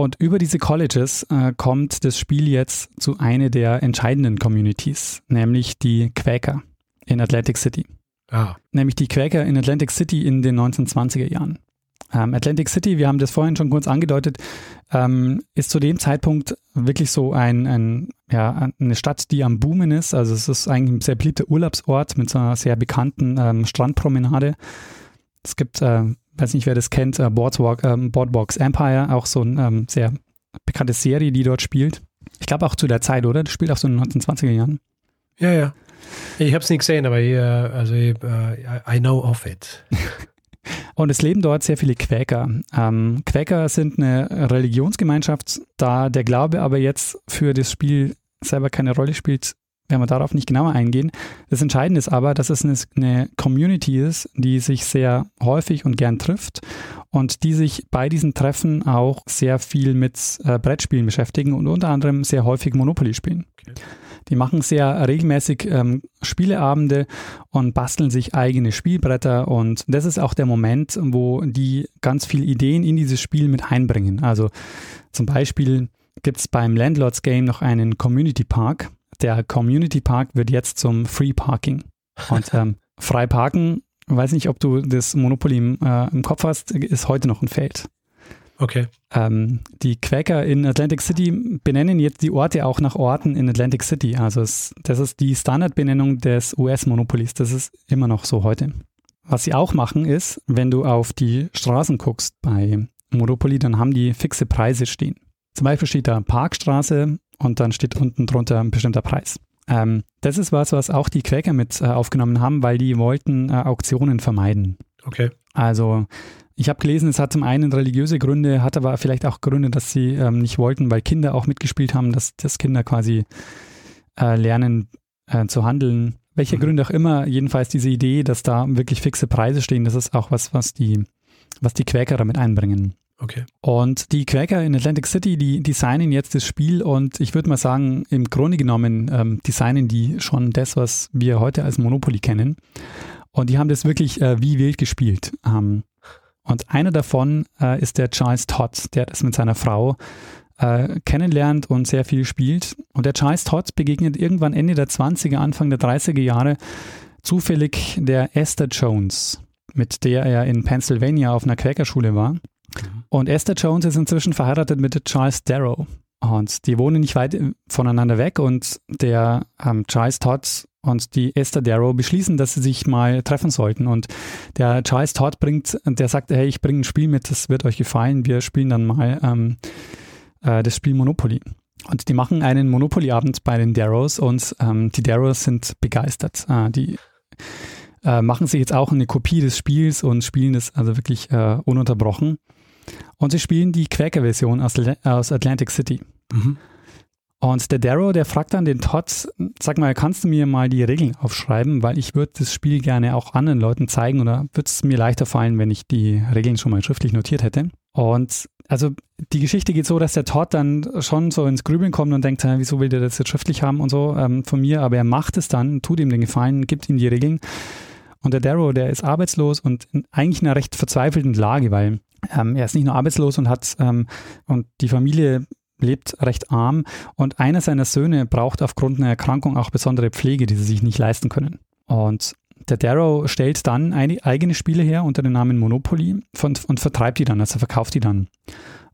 Und über diese Colleges äh, kommt das Spiel jetzt zu einer der entscheidenden Communities, nämlich die Quäker in Atlantic City. Ah. Nämlich die Quäker in Atlantic City in den 1920er Jahren. Ähm, Atlantic City, wir haben das vorhin schon kurz angedeutet, ähm, ist zu dem Zeitpunkt wirklich so ein, ein, ja, eine Stadt, die am Boomen ist. Also es ist eigentlich ein sehr beliebter Urlaubsort mit so einer sehr bekannten ähm, Strandpromenade. Es gibt, äh, weiß nicht, wer das kennt, äh, Boardwalk, äh, Boardwalks Empire, auch so eine ähm, sehr bekannte Serie, die dort spielt. Ich glaube auch zu der Zeit, oder? Das spielt auch so in den 1920er Jahren. Ja, ja. Ich habe es nicht gesehen, aber ich, also ich, uh, I know of it. Und es leben dort sehr viele Quäker. Ähm, Quäker sind eine Religionsgemeinschaft, da der Glaube aber jetzt für das Spiel selber keine Rolle spielt, werden wir darauf nicht genauer eingehen. Das Entscheidende ist aber, dass es eine, Community ist, die sich sehr häufig und gern trifft und die sich bei diesen Treffen auch sehr viel mit äh, Brettspielen beschäftigen und unter anderem sehr häufig Monopoly spielen. Okay. Die machen sehr regelmäßig ähm, Spieleabende und basteln sich eigene Spielbretter und das ist auch der Moment, wo die ganz viele Ideen in dieses Spiel mit einbringen. Also zum Beispiel gibt es beim Landlords Game noch einen Community Park. Der Community Park wird jetzt zum Free Parking. Und ähm, frei parken, weiß nicht, ob du das Monopoly im, äh, im Kopf hast, ist heute noch ein Feld. Okay. Ähm, die Quäker in Atlantic City benennen jetzt die Orte auch nach Orten in Atlantic City. Also es, das ist die Standardbenennung des US-Monopolies. Das ist immer noch so heute. Was sie auch machen ist, wenn du auf die Straßen guckst bei Monopoly, dann haben die fixe Preise stehen. Zum Beispiel steht da Parkstraße und dann steht unten drunter ein bestimmter Preis. Ähm, das ist was, was auch die Quäker mit äh, aufgenommen haben, weil die wollten äh, Auktionen vermeiden. Okay. Also ich habe gelesen, es hat zum einen religiöse Gründe, hat aber vielleicht auch Gründe, dass sie ähm, nicht wollten, weil Kinder auch mitgespielt haben, dass, dass Kinder quasi äh, lernen äh, zu handeln. Welche mhm. Gründe auch immer, jedenfalls diese Idee, dass da wirklich fixe Preise stehen, das ist auch was, was die, was die Quäker damit einbringen. Okay. Und die Quäker in Atlantic City, die designen jetzt das Spiel und ich würde mal sagen, im Grunde genommen ähm, designen die schon das, was wir heute als Monopoly kennen. Und die haben das wirklich äh, wie wild gespielt. Ähm, und einer davon äh, ist der Charles Todd, der das mit seiner Frau äh, kennenlernt und sehr viel spielt. Und der Charles Todd begegnet irgendwann Ende der 20er, Anfang der 30er Jahre zufällig der Esther Jones, mit der er in Pennsylvania auf einer Quäkerschule war. Und Esther Jones ist inzwischen verheiratet mit Charles Darrow. Und die wohnen nicht weit voneinander weg und der ähm, Charles Todd und die Esther Darrow beschließen, dass sie sich mal treffen sollten. Und der Charles Todd bringt, der sagt, hey, ich bringe ein Spiel mit, das wird euch gefallen. Wir spielen dann mal ähm, äh, das Spiel Monopoly. Und die machen einen Monopoly-Abend bei den Darrows und ähm, die Darrows sind begeistert. Äh, die äh, machen sich jetzt auch eine Kopie des Spiels und spielen das also wirklich äh, ununterbrochen. Und sie spielen die Quäker-Version aus, aus Atlantic City. Mhm. Und der Darrow, der fragt dann den Todd, sag mal, kannst du mir mal die Regeln aufschreiben, weil ich würde das Spiel gerne auch anderen Leuten zeigen oder würde es mir leichter fallen, wenn ich die Regeln schon mal schriftlich notiert hätte. Und also die Geschichte geht so, dass der Todd dann schon so ins Grübeln kommt und denkt, wieso will der das jetzt schriftlich haben und so ähm, von mir, aber er macht es dann, tut ihm den Gefallen, gibt ihm die Regeln. Und der Darrow, der ist arbeitslos und in eigentlich in einer recht verzweifelten Lage, weil ähm, er ist nicht nur arbeitslos und hat ähm, und die Familie lebt recht arm und einer seiner Söhne braucht aufgrund einer Erkrankung auch besondere Pflege, die sie sich nicht leisten können. Und der Darrow stellt dann eigene Spiele her unter dem Namen Monopoly und, und vertreibt die dann, also verkauft die dann.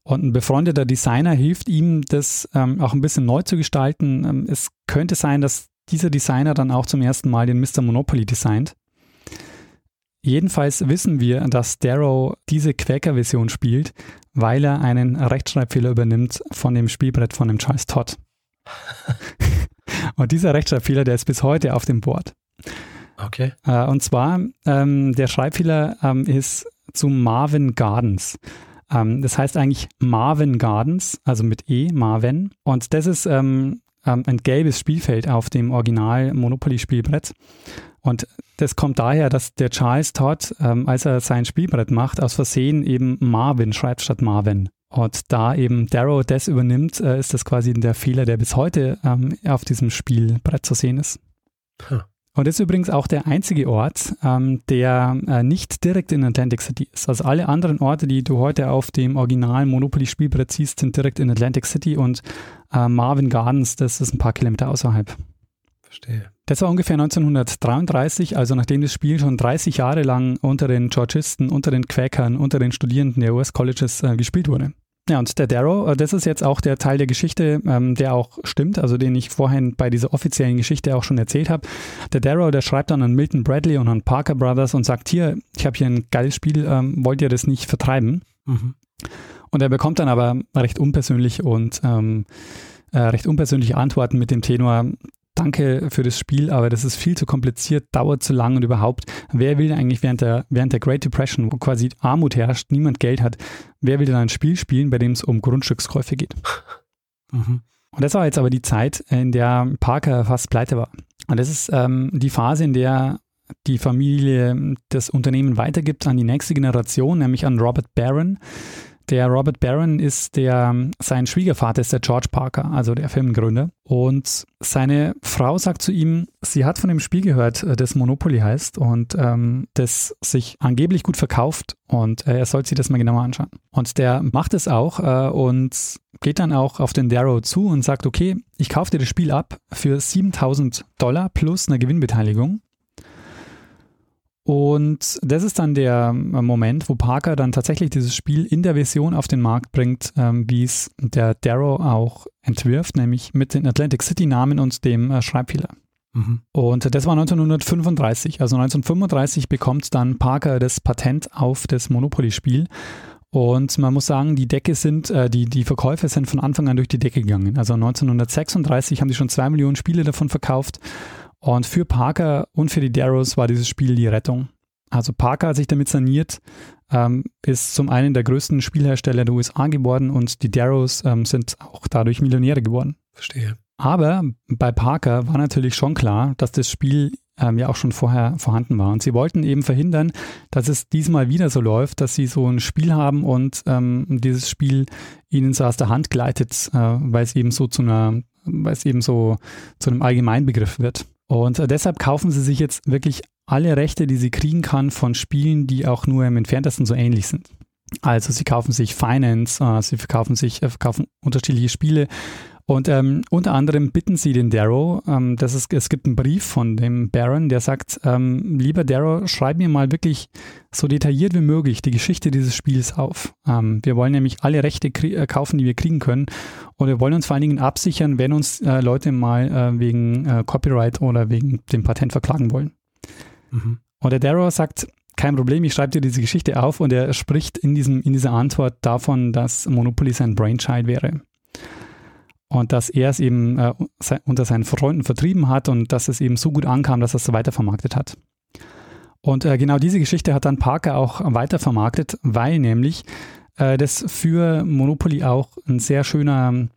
Und ein befreundeter Designer hilft ihm, das ähm, auch ein bisschen neu zu gestalten. Ähm, es könnte sein, dass dieser Designer dann auch zum ersten Mal den Mr. Monopoly designt. Jedenfalls wissen wir, dass Darrow diese Quäker-Version spielt, weil er einen Rechtschreibfehler übernimmt von dem Spielbrett von dem Charles Todd. und dieser Rechtschreibfehler, der ist bis heute auf dem Board. Okay. Äh, und zwar, ähm, der Schreibfehler ähm, ist zu Marvin Gardens. Ähm, das heißt eigentlich Marvin Gardens, also mit E, Marvin. Und das ist ähm, ähm, ein gelbes Spielfeld auf dem Original Monopoly-Spielbrett. Und das kommt daher, dass der Charles Todd, ähm, als er sein Spielbrett macht, aus Versehen eben Marvin schreibt statt Marvin. Und da eben Darrow das übernimmt, äh, ist das quasi der Fehler, der bis heute ähm, auf diesem Spielbrett zu sehen ist. Huh. Und das ist übrigens auch der einzige Ort, ähm, der äh, nicht direkt in Atlantic City ist. Also alle anderen Orte, die du heute auf dem originalen Monopoly-Spielbrett siehst, sind direkt in Atlantic City und äh, Marvin Gardens, das ist ein paar Kilometer außerhalb. Verstehe. Das war ungefähr 1933, also nachdem das Spiel schon 30 Jahre lang unter den Georgisten, unter den Quäkern, unter den Studierenden der US-Colleges äh, gespielt wurde. Ja, und der Darrow, äh, das ist jetzt auch der Teil der Geschichte, ähm, der auch stimmt, also den ich vorhin bei dieser offiziellen Geschichte auch schon erzählt habe. Der Darrow, der schreibt dann an Milton Bradley und an Parker Brothers und sagt, hier, ich habe hier ein geiles Spiel, ähm, wollt ihr das nicht vertreiben? Mhm. Und er bekommt dann aber recht unpersönlich und ähm, äh, recht unpersönliche Antworten mit dem Tenor, danke für das Spiel, aber das ist viel zu kompliziert, dauert zu lang und überhaupt, wer will eigentlich während der, während der Great Depression, wo quasi Armut herrscht, niemand Geld hat, wer will denn ein Spiel spielen, bei dem es um Grundstückskäufe geht? Mhm. Und das war jetzt aber die Zeit, in der Parker fast pleite war. Und das ist ähm, die Phase, in der die Familie das Unternehmen weitergibt an die nächste Generation, nämlich an Robert Barron. Der Robert Barron ist der, sein Schwiegervater ist der George Parker, also der Firmengründer. Und seine Frau sagt zu ihm, sie hat von dem Spiel gehört, äh, das Monopoly heißt und ähm, das sich angeblich gut verkauft und äh, er soll sich das mal genauer anschauen. Und der macht es auch äh, und geht dann auch auf den Darrow zu und sagt, okay, ich kaufe dir das Spiel ab für 7000 Dollar plus eine Gewinnbeteiligung. Und das ist dann der äh, Moment, wo Parker dann tatsächlich dieses Spiel in der Version auf den Markt bringt, ähm, wie es der Darrow auch entwirft, nämlich mit den Atlantic City Namen und dem äh, Schreibfehler. Mhm. Und das war 1935. Also 1935 bekommt dann Parker das Patent auf das Monopoly-Spiel. Und man muss sagen, die Decke sind, äh, die, die Verkäufe sind von Anfang an durch die Decke gegangen. Also 1936 haben sie schon zwei Millionen Spiele davon verkauft und für Parker und für die Darrows war dieses Spiel die Rettung. Also Parker hat sich damit saniert, ähm, ist zum einen der größten Spielhersteller der USA geworden und die Darrows ähm, sind auch dadurch Millionäre geworden. Verstehe. Aber bei Parker war natürlich schon klar, dass das Spiel ähm, ja auch schon vorher vorhanden war. Und sie wollten eben verhindern, dass es diesmal wieder so läuft, dass sie so ein Spiel haben und ähm, dieses Spiel ihnen so aus der Hand gleitet, äh, weil es eben so zu einer, weil es eben so zu einem Allgemeinbegriff wird. Und äh, deshalb kaufen sie sich jetzt wirklich alle Rechte, die sie kriegen kann von Spielen, die auch nur im entferntesten so ähnlich sind. Also sie kaufen sich Finance, äh, sie verkaufen sich, äh, verkaufen unterschiedliche Spiele und ähm, unter anderem bitten sie den Darrow, ähm, dass es, es gibt einen Brief von dem Baron, der sagt, ähm, lieber Darrow, schreib mir mal wirklich so detailliert wie möglich die Geschichte dieses Spiels auf. Ähm, wir wollen nämlich alle Rechte äh, kaufen, die wir kriegen können. Und wir wollen uns vor allen Dingen absichern, wenn uns äh, Leute mal äh, wegen äh, Copyright oder wegen dem Patent verklagen wollen. Mhm. Und der Darrow sagt, kein Problem, ich schreibe dir diese Geschichte auf und er spricht in, diesem, in dieser Antwort davon, dass Monopoly sein Brainchild wäre und dass er es eben äh, unter seinen Freunden vertrieben hat und dass es eben so gut ankam, dass er es weitervermarktet hat. Und äh, genau diese Geschichte hat dann Parker auch weitervermarktet, weil nämlich äh, das für Monopoly auch ein sehr schöner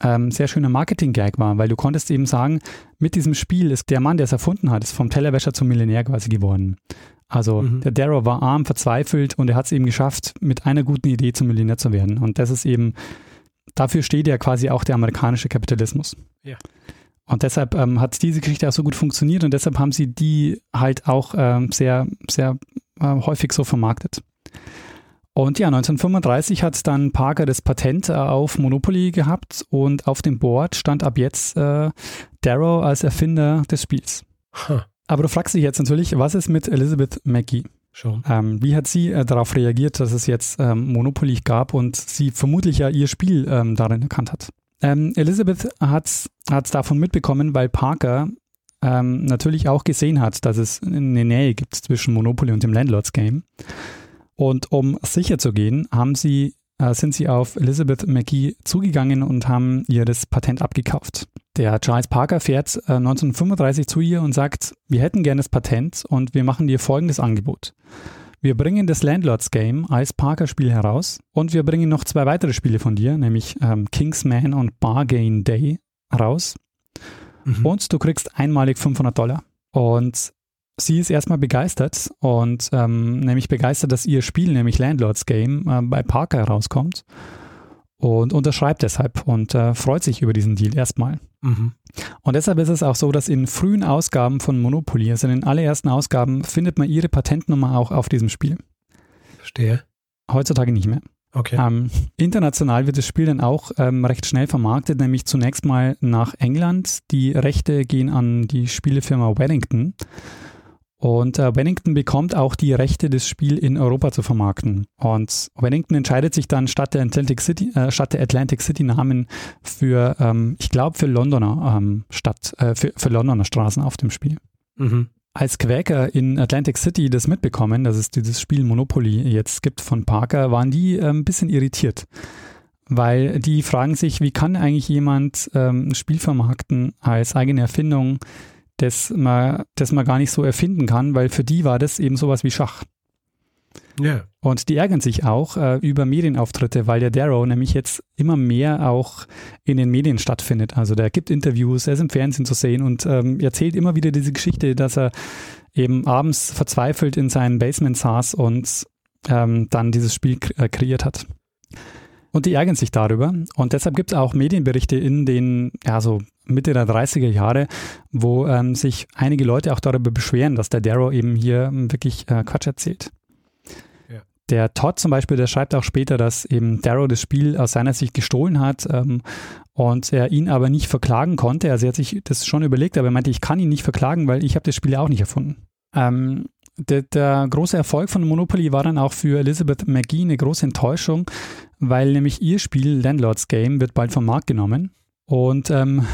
ähm, sehr schöner Marketing-Gag war, weil du konntest eben sagen, mit diesem Spiel ist der Mann, der es erfunden hat, ist vom Tellerwäscher zum Millionär quasi geworden. Also mhm. der Darrow war arm, verzweifelt und er hat es eben geschafft, mit einer guten Idee zum Millionär zu werden. Und das ist eben dafür steht ja quasi auch der amerikanische Kapitalismus. Ja. Und deshalb ähm, hat diese Geschichte auch so gut funktioniert und deshalb haben sie die halt auch ähm, sehr, sehr äh, häufig so vermarktet. Und ja, 1935 hat dann Parker das Patent äh, auf Monopoly gehabt und auf dem Board stand ab jetzt äh, Darrow als Erfinder des Spiels. Huh. Aber du fragst dich jetzt natürlich, was ist mit Elizabeth Mackey? Schon. Ähm, wie hat sie äh, darauf reagiert, dass es jetzt ähm, Monopoly gab und sie vermutlich ja ihr Spiel ähm, darin erkannt hat? Ähm, Elizabeth hat es davon mitbekommen, weil Parker ähm, natürlich auch gesehen hat, dass es eine Nähe gibt zwischen Monopoly und dem Landlords Game. Und um sicher zu gehen, haben sie, äh, sind sie auf Elizabeth McGee zugegangen und haben ihr das Patent abgekauft. Der Charles Parker fährt äh, 1935 zu ihr und sagt, wir hätten gerne das Patent und wir machen dir folgendes Angebot. Wir bringen das Landlords Game als Parker-Spiel heraus und wir bringen noch zwei weitere Spiele von dir, nämlich ähm, Kingsman und Bargain Day raus. Mhm. Und du kriegst einmalig 500 Dollar. Und sie ist erstmal begeistert und ähm, nämlich begeistert, dass ihr Spiel, nämlich Landlords Game, äh, bei Parker herauskommt. Und unterschreibt deshalb und äh, freut sich über diesen Deal erstmal. Mhm. Und deshalb ist es auch so, dass in frühen Ausgaben von Monopoly, also in den allerersten Ausgaben, findet man ihre Patentnummer auch auf diesem Spiel. Verstehe. Heutzutage nicht mehr. Okay. Ähm, international wird das Spiel dann auch ähm, recht schnell vermarktet, nämlich zunächst mal nach England. Die Rechte gehen an die Spielefirma Wellington. Und äh, Wellington bekommt auch die Rechte, das Spiel in Europa zu vermarkten. Und Wellington entscheidet sich dann statt der Atlantic City, äh, statt der Atlantic City Namen für, ähm, ich glaube, für Londoner ähm, Stadt, äh, für, für Londoner Straßen auf dem Spiel. Mhm. Als Quäker in Atlantic City das mitbekommen, dass es dieses Spiel Monopoly jetzt gibt von Parker, waren die äh, ein bisschen irritiert. Weil die fragen sich, wie kann eigentlich jemand ähm, ein Spiel vermarkten als eigene Erfindung, das man, das man gar nicht so erfinden kann, weil für die war das eben sowas wie Schach. Ja. Und die ärgern sich auch äh, über Medienauftritte, weil der Darrow nämlich jetzt immer mehr auch in den Medien stattfindet. Also der gibt Interviews, er ist im Fernsehen zu sehen und ähm, erzählt immer wieder diese Geschichte, dass er eben abends verzweifelt in seinem Basement saß und ähm, dann dieses Spiel äh, kreiert hat. Und die ärgern sich darüber. Und deshalb gibt es auch Medienberichte in den, ja, so Mitte der 30er Jahre, wo ähm, sich einige Leute auch darüber beschweren, dass der Darrow eben hier wirklich äh, Quatsch erzählt. Ja. Der Todd zum Beispiel, der schreibt auch später, dass eben Darrow das Spiel aus seiner Sicht gestohlen hat ähm, und er ihn aber nicht verklagen konnte. Also er hat sich das schon überlegt, aber er meinte, ich kann ihn nicht verklagen, weil ich habe das Spiel auch nicht erfunden. Ähm, der, der, große Erfolg von Monopoly war dann auch für Elizabeth McGee eine große Enttäuschung, weil nämlich ihr Spiel Landlords Game wird bald vom Markt genommen. Und ähm,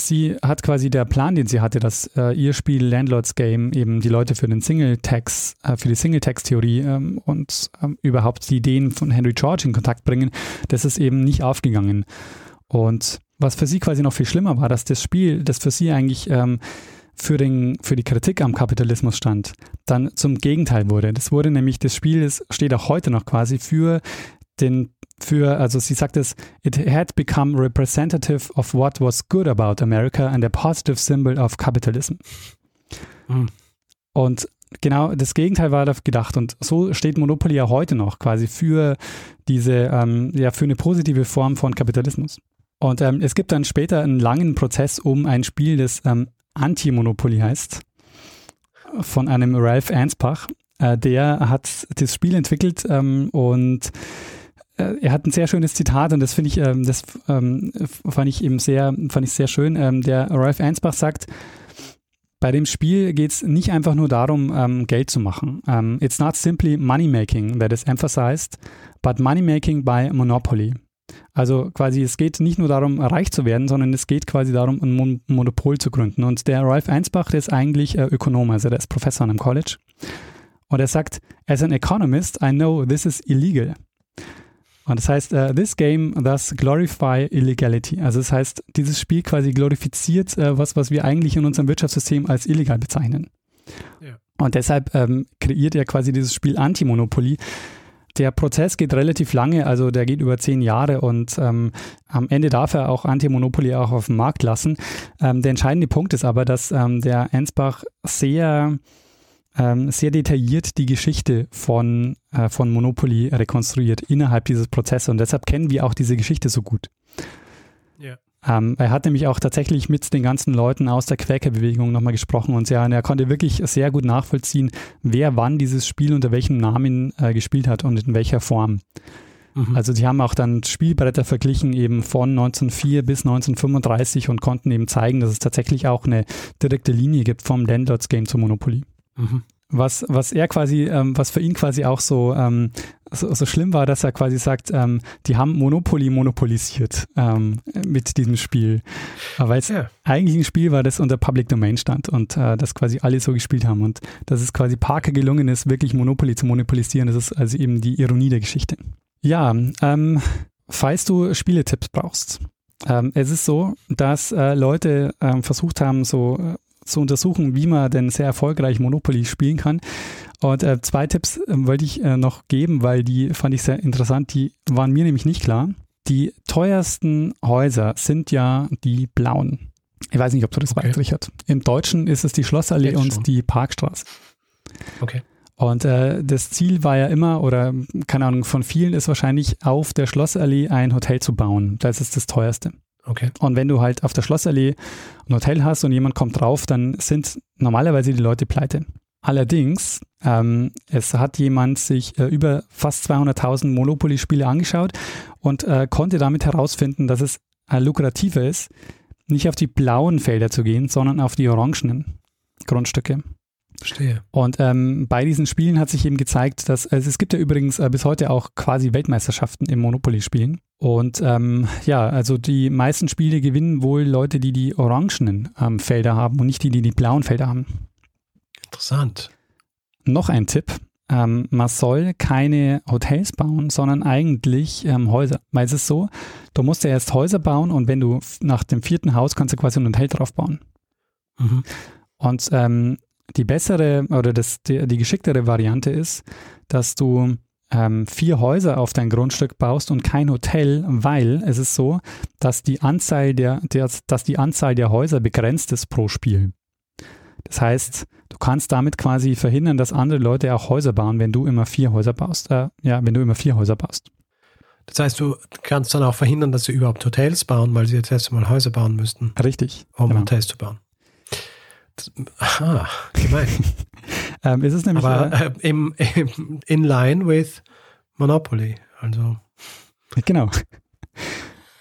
sie hat quasi der Plan, den sie hatte, dass äh, ihr Spiel Landlords Game eben die Leute für den Single-Tax, äh, für die Single-Tax-Theorie ähm, und ähm, überhaupt die Ideen von Henry George in Kontakt bringen, das ist eben nicht aufgegangen. Und was für sie quasi noch viel schlimmer war, dass das Spiel, das für sie eigentlich ähm, für, den, für die Kritik am Kapitalismus stand, dann zum Gegenteil wurde. Das wurde nämlich, das Spiel das steht auch heute noch quasi für den für, also sie sagt es, it had become representative of what was good about America and a positive symbol of capitalism. Mhm. Und genau das Gegenteil war da gedacht. Und so steht Monopoly ja heute noch quasi für diese, ähm, ja, für eine positive Form von Kapitalismus. Und ähm, es gibt dann später einen langen Prozess um ein Spiel, das ähm, Anti-Monopoly heißt, von einem Ralph Ansbach. Äh, der hat das Spiel entwickelt ähm, und er hat ein sehr schönes Zitat und das finde ich, ähm, das ähm, fand ich eben sehr, fand ich sehr schön. Ähm, der Ralph Ansbach sagt, bei dem Spiel geht es nicht einfach nur darum, Geld zu machen. It's not simply money making that is emphasized, but money making by monopoly. Also quasi, es geht nicht nur darum, reich zu werden, sondern es geht quasi darum, ein Mon Monopol zu gründen. Und der Ralph Einsbach, der ist eigentlich äh, Ökonom, also der ist Professor an einem College. Und er sagt, as an economist, I know this is illegal. Und das heißt, uh, this game thus glorify illegality. Also das heißt, dieses Spiel quasi glorifiziert uh, was, was wir eigentlich in unserem Wirtschaftssystem als illegal bezeichnen. Ja. Und deshalb ähm, kreiert er quasi dieses Spiel Anti-Monopoly. Der Prozess geht relativ lange, also der geht über zehn Jahre und ähm, am Ende darf er auch Anti-Monopoly auch auf den Markt lassen. Ähm, der entscheidende Punkt ist aber, dass ähm, der Ensbach sehr ähm, sehr detailliert die Geschichte von, äh, von Monopoly rekonstruiert innerhalb dieses Prozesses und deshalb kennen wir auch diese Geschichte so gut. Ja. Ähm, er hat nämlich auch tatsächlich mit den ganzen Leuten aus der Quäkerbewegung nochmal gesprochen und sehr, er konnte wirklich sehr gut nachvollziehen, wer wann dieses Spiel unter welchem Namen äh, gespielt hat und in welcher Form. Mhm. Also sie haben auch dann Spielbretter verglichen eben von 1904 bis 1935 und konnten eben zeigen, dass es tatsächlich auch eine direkte Linie gibt vom Landlords Game zu Monopoly. Mhm. Was, was er quasi, ähm, was für ihn quasi auch so, ähm, so, so, schlimm war, dass er quasi sagt, ähm, die haben Monopoly monopolisiert ähm, mit diesem Spiel. Weil es ja. eigentlich ein Spiel war, das unter Public Domain stand und äh, das quasi alle so gespielt haben. Und dass es quasi Parker gelungen ist, wirklich Monopoly zu monopolisieren, das ist also eben die Ironie der Geschichte. Ja, ähm, falls du Spieletipps brauchst, ähm, es ist so, dass äh, Leute ähm, versucht haben, so äh, zu untersuchen, wie man denn sehr erfolgreich Monopoly spielen kann. Und äh, zwei Tipps äh, wollte ich äh, noch geben, weil die fand ich sehr interessant. Die waren mir nämlich nicht klar. Die teuersten Häuser sind ja die blauen. Ich weiß nicht, ob du das okay. weißt, Richard. Im Deutschen ist es die Schlossallee und die Parkstraße. Okay. Und äh, das Ziel war ja immer, oder keine Ahnung, von vielen ist wahrscheinlich auf der Schlossallee ein Hotel zu bauen. Das ist das teuerste. Okay. Und wenn du halt auf der Schlossallee ein Hotel hast und jemand kommt drauf, dann sind normalerweise die Leute pleite. Allerdings, ähm, es hat jemand sich äh, über fast 200.000 Monopoly-Spiele angeschaut und äh, konnte damit herausfinden, dass es äh, lukrativer ist, nicht auf die blauen Felder zu gehen, sondern auf die orangenen Grundstücke. Verstehe. Und ähm, bei diesen Spielen hat sich eben gezeigt, dass also es gibt ja übrigens äh, bis heute auch quasi Weltmeisterschaften im Monopoly-Spielen. Und ähm, ja, also die meisten Spiele gewinnen wohl Leute, die die orangenen ähm, Felder haben und nicht die, die die blauen Felder haben. Interessant. Noch ein Tipp. Ähm, man soll keine Hotels bauen, sondern eigentlich ähm, Häuser. Weil es ist so, du musst ja erst Häuser bauen und wenn du nach dem vierten Haus kannst du quasi ein Hotel drauf bauen. Mhm. Und ähm, die bessere oder das, die, die geschicktere Variante ist, dass du ähm, vier Häuser auf dein Grundstück baust und kein Hotel, weil es ist so, dass die Anzahl der, der, dass die Anzahl der Häuser begrenzt ist pro Spiel. Das heißt, du kannst damit quasi verhindern, dass andere Leute auch Häuser bauen, wenn du immer vier Häuser baust. Äh, ja, wenn du immer vier Häuser baust. Das heißt, du kannst dann auch verhindern, dass sie überhaupt Hotels bauen, weil sie jetzt erst einmal Häuser bauen müssten, Richtig. um genau. Hotels zu bauen. Aha, gemein. Ähm, ist es nämlich Aber äh, im, im, in line with Monopoly. Also, Genau.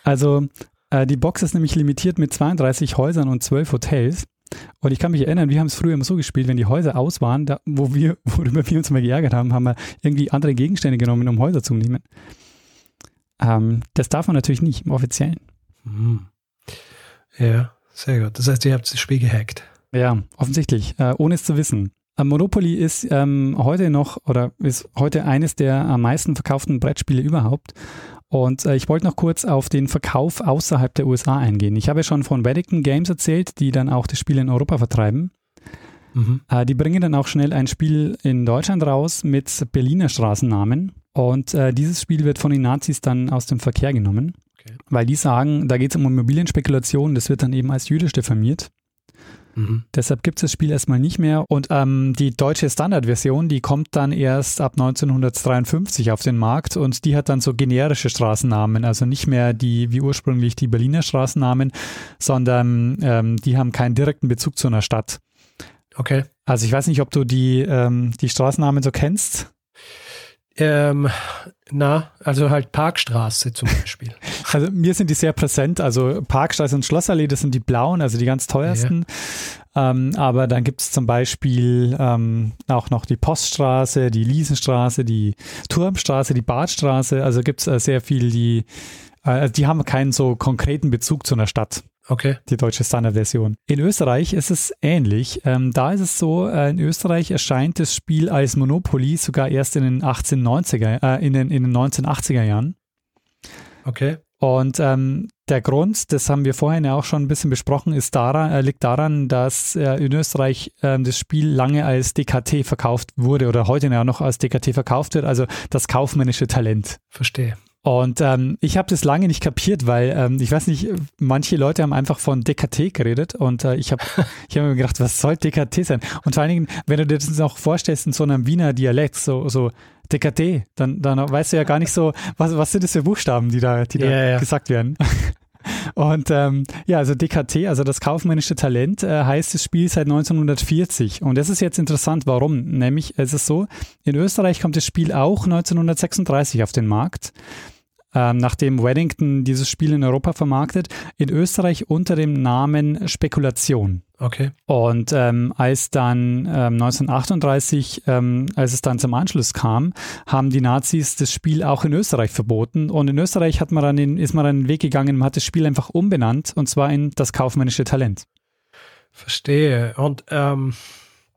Also äh, die Box ist nämlich limitiert mit 32 Häusern und 12 Hotels. Und ich kann mich erinnern, wir haben es früher immer so gespielt, wenn die Häuser aus waren, da, wo wir, worüber wir uns mal geärgert haben, haben wir irgendwie andere Gegenstände genommen, um Häuser zu nehmen. Ähm, das darf man natürlich nicht im Offiziellen. hm. ja, sehr gut. Das heißt, ihr habt das Spiel gehackt. Ja, offensichtlich, äh, ohne es zu wissen. Äh, Monopoly ist ähm, heute noch oder ist heute eines der am meisten verkauften Brettspiele überhaupt. Und äh, ich wollte noch kurz auf den Verkauf außerhalb der USA eingehen. Ich habe schon von Weddington Games erzählt, die dann auch das Spiel in Europa vertreiben. Mhm. Äh, die bringen dann auch schnell ein Spiel in Deutschland raus mit Berliner Straßennamen. Und äh, dieses Spiel wird von den Nazis dann aus dem Verkehr genommen, Okay. weil die sagen, da geht es um Immobilienspekulation, das wird dann eben als jüdisch diffamiert. Mhm. Deshalb gibt es das Spiel erstmal nicht mehr. Und ähm, die deutsche Standardversion, die kommt dann erst ab 1953 auf den Markt und die hat dann so generische Straßennamen. Also nicht mehr die wie ursprünglich die Berliner Straßennamen, sondern ähm, die haben keinen direkten Bezug zu einer Stadt. Okay. Also ich weiß nicht, ob du die, ähm, die Straßennamen so kennst. Ähm, na, also halt Parkstraße zum Beispiel. Also mir sind die sehr präsent. Also Parkstraße und Schlossallee, das sind die blauen, also die ganz teuersten. Ähm, aber dann gibt es zum Beispiel ähm, auch noch die Poststraße, die Liesenstraße, die Turmstraße, die Badstraße. Also gibt es äh, sehr viel, die, äh, die haben keinen so konkreten Bezug zu einer Stadt. Okay. die deutsche Standardversion. In Österreich ist es ähnlich. Ähm, da ist es so, äh, in Österreich erscheint das Spiel als Monopoly sogar erst in den 1890er, äh, in den, in den 1980er Jahren. Okay. Und ähm, der Grund, das haben wir vorhin ja auch schon ein bisschen besprochen, ist daran, äh, liegt daran, dass äh, in Österreich ähm, das Spiel lange als DKT verkauft wurde oder heute ja noch als DKT verkauft wird, also das kaufmännische Talent. Verstehe. Und ähm, ich habe das lange nicht kapiert, weil ähm, ich weiß nicht, manche Leute haben einfach von DKT geredet und äh, ich habe ich hab mir gedacht, was soll DKT sein? Und vor allen Dingen, wenn du dir das noch vorstellst in so einem Wiener Dialekt, so, so DKT, dann, dann weißt du ja gar nicht so, was, was sind das für Buchstaben, die da, die da Ja, ja. gesagt werden. Und ähm, ja, also DKT, also das kaufmännische Talent, äh, heißt das Spiel seit 1940. Und das ist jetzt interessant, warum? Nämlich, es ist so, in Österreich kommt das Spiel auch 1936 auf den Markt. Ähm, nachdem Weddington dieses Spiel in Europa vermarktet, in Österreich unter dem Namen Spekulation. Okay. Und ähm, als dann ähm, 1938, ähm, als es dann zum Anschluss kam, haben die Nazis das Spiel auch in Österreich verboten. Und in Österreich hat man dann den, ist man dann den Weg gegangen, man hat das Spiel einfach umbenannt und zwar in das kaufmännische Talent. Verstehe. Und ähm,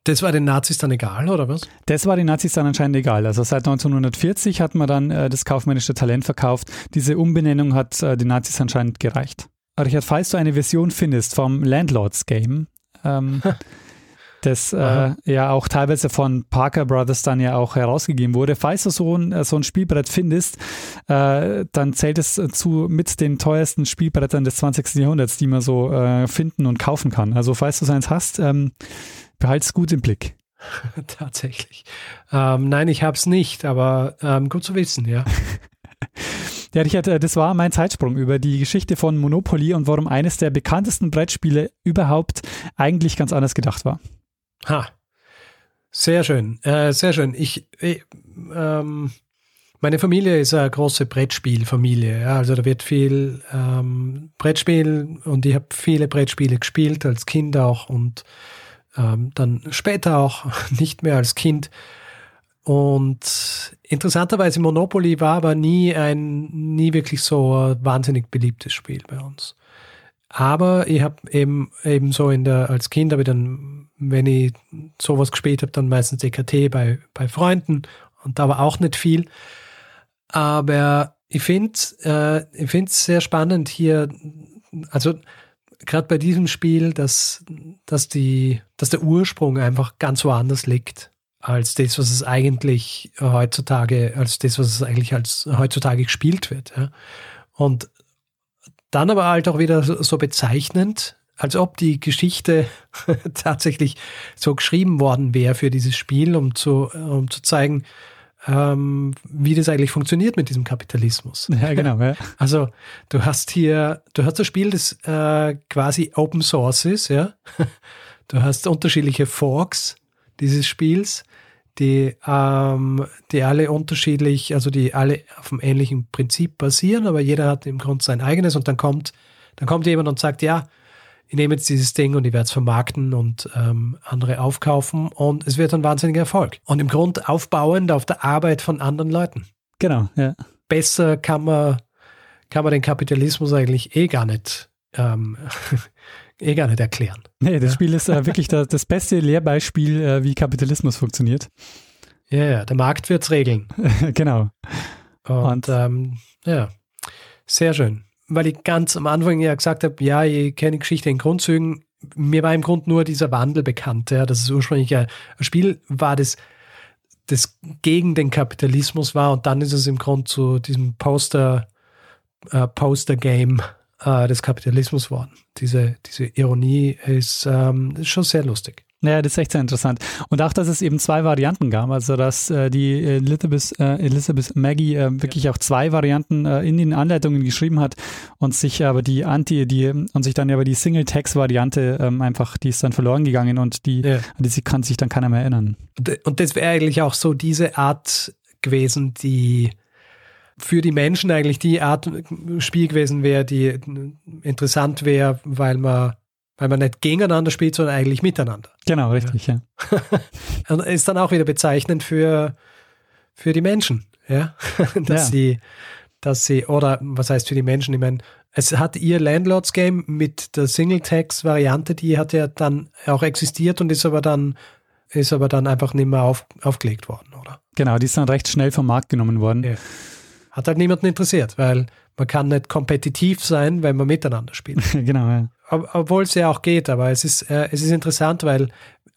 das war den Nazis dann egal, oder was? Das war den Nazis dann anscheinend egal. Also seit 1940 hat man dann äh, das kaufmännische Talent verkauft. Diese Umbenennung hat äh, den Nazis anscheinend gereicht. Richard, falls du eine Version findest vom Landlords Game, ähm, das äh, ja auch teilweise von Parker Brothers dann ja auch herausgegeben wurde, falls du so ein, äh, so ein Spielbrett findest, äh, dann zählt es zu mit den teuersten Spielbrettern des 20. Jahrhunderts, die man so äh, finden und kaufen kann. Also falls du so eins hast, ähm, behalte es gut im Blick. Tatsächlich. Ähm, nein, ich habe es nicht, aber ähm, gut zu wissen, ja. Ja, Richard, äh, das war mein Zeitsprung über die Geschichte von Monopoly und warum eines der bekanntesten Brettspiele überhaupt eigentlich ganz anders gedacht war. Ha. Sehr schön, äh, sehr schön. Ich, ich ähm, meine Familie ist eine große Brettspielfamilie. Ja, also da wird viel ähm, Brettspiel und ich habe viele Brettspiele gespielt als Kind auch und ähm, dann später auch nicht mehr als Kind. Und interessanterweise Monopoly war aber nie ein, nie wirklich so wahnsinnig beliebtes Spiel bei uns. Aber ich habe eben, eben so in der, als Kind habe ich dann, wenn ich sowas gespielt habe, dann meistens EKT bei, bei Freunden und da war auch nicht viel. Aber ich finde äh, ich finde es sehr spannend hier, also gerade bei diesem Spiel, dass, dass, die, dass der Ursprung einfach ganz woanders liegt als das, was es eigentlich heutzutage, als das, was es eigentlich als heutzutage gespielt wird. Ja. Und dann aber halt auch wieder so bezeichnend, als ob die Geschichte tatsächlich so geschrieben worden wäre für dieses Spiel, um zu, um zu zeigen, ähm, wie das eigentlich funktioniert mit diesem Kapitalismus. Ja, genau. Ja. Also du hast hier, du hast das Spiel, das äh, quasi Open Source ist, ja. Du hast unterschiedliche Forks dieses Spiels, die, ähm, die alle unterschiedlich, also die alle auf einem ähnlichen Prinzip basieren, aber jeder hat im Grunde sein eigenes und dann kommt, dann kommt jemand und sagt, ja, ich nehme jetzt dieses Ding und ich werde es vermarkten und ähm, andere aufkaufen und es wird ein wahnsinniger Erfolg. Und im Grunde aufbauend auf der Arbeit von anderen Leuten. Genau, ja. Besser kann man, kann man den Kapitalismus eigentlich eh gar nicht, ähm, eh gar nicht erklären. Nee, das. Spiel ist äh, wirklich das, das, beste Lehrbeispiel, äh, wie Kapitalismus funktioniert. Ja, ja, der Markt wird es regeln. genau. Und, und ähm, ja, sehr schön weil ich ganz am Anfang ja gesagt habe, ja, ich kenne die Geschichte in Grundzügen. Mir war im Grunde nur dieser Wandel bekannt, ja, dass es ursprünglich ein Spiel war, das, das gegen den Kapitalismus war und dann ist es im Grunde zu diesem Poster, äh, Poster-Game äh, des Kapitalismus worden. Diese, diese Ironie ist, ähm, ist schon sehr lustig. Naja, das ist echt sehr interessant. Und auch, dass es eben zwei Varianten gab, also dass äh, die Elizabeth, äh, Elizabeth Maggie äh, wirklich ja. auch zwei Varianten äh, in den Anleitungen geschrieben hat und sich aber die Anti, die und sich dann aber die Single-Text-Variante ähm, einfach, die ist dann verloren gegangen und die, ja. an die kann sich dann keiner mehr erinnern. Und das wäre eigentlich auch so diese Art gewesen, die für die Menschen eigentlich die Art Spiel gewesen wäre, die interessant wäre, weil man weil man nicht gegeneinander spielt, sondern eigentlich miteinander. Genau, richtig, ja. ja. Und ist dann auch wieder bezeichnend für, für die Menschen, ja. dass ja. sie, dass sie, oder was heißt für die Menschen? Ich meine, es hat ihr Landlords Game mit der Single-Text-Variante, die hat ja dann auch existiert und ist aber dann, ist aber dann einfach nicht mehr auf, aufgelegt worden, oder? Genau, die ist dann recht schnell vom Markt genommen worden. Ja. Hat halt niemanden interessiert, weil man kann nicht kompetitiv sein, wenn man miteinander spielt. genau, ja obwohl es ja auch geht, aber es ist, äh, es ist interessant, weil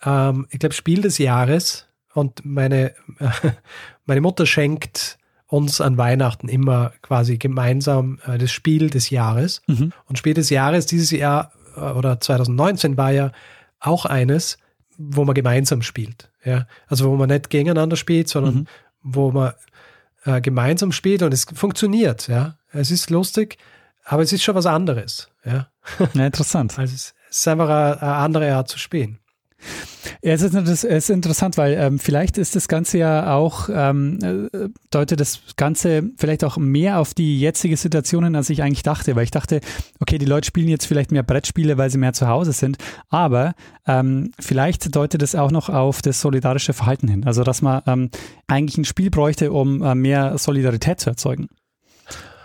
ähm, ich glaube, Spiel des Jahres und meine, äh, meine Mutter schenkt uns an Weihnachten immer quasi gemeinsam äh, das Spiel des Jahres. Mhm. Und Spiel des Jahres dieses Jahr äh, oder 2019 war ja auch eines, wo man gemeinsam spielt. Ja? Also wo man nicht gegeneinander spielt, sondern mhm. wo man äh, gemeinsam spielt und es funktioniert. Ja? Es ist lustig, aber es ist schon was anderes. Ja, ja interessant. Also es ist einfach eine, eine andere Art zu spielen. Ja, es ist, es ist interessant, weil ähm, vielleicht ist das Ganze ja auch, ähm, äh, deutet das Ganze vielleicht auch mehr auf die jetzige Situation hin, als ich eigentlich dachte, weil ich dachte, okay, die Leute spielen jetzt vielleicht mehr Brettspiele, weil sie mehr zu Hause sind, aber ähm, vielleicht deutet es auch noch auf das solidarische Verhalten hin, also dass man ähm, eigentlich ein Spiel bräuchte, um äh, mehr Solidarität zu erzeugen.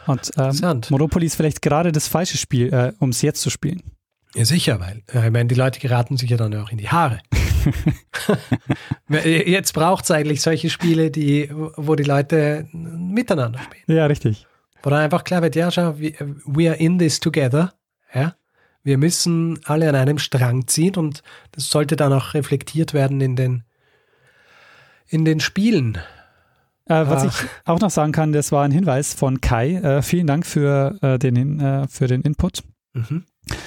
Und ähm, Monopoly ist vielleicht gerade das falsche Spiel, äh, um es jetzt zu spielen. Ja, sicher, weil äh, ich meine, die Leute geraten sich ja dann auch in die Haare. jetzt braucht es eigentlich solche Spiele, die, wo die Leute miteinander spielen. Ja, richtig. Wo dann einfach klar wird, ja, schau, we are in this together. Ja? Wir müssen alle an einem Strang ziehen und das sollte dann auch reflektiert werden in den, in den Spielen. Äh, was ich auch noch sagen kann, das war ein Hinweis von Kai. Äh, vielen Dank für, äh, den, äh, für den Input. Mhm.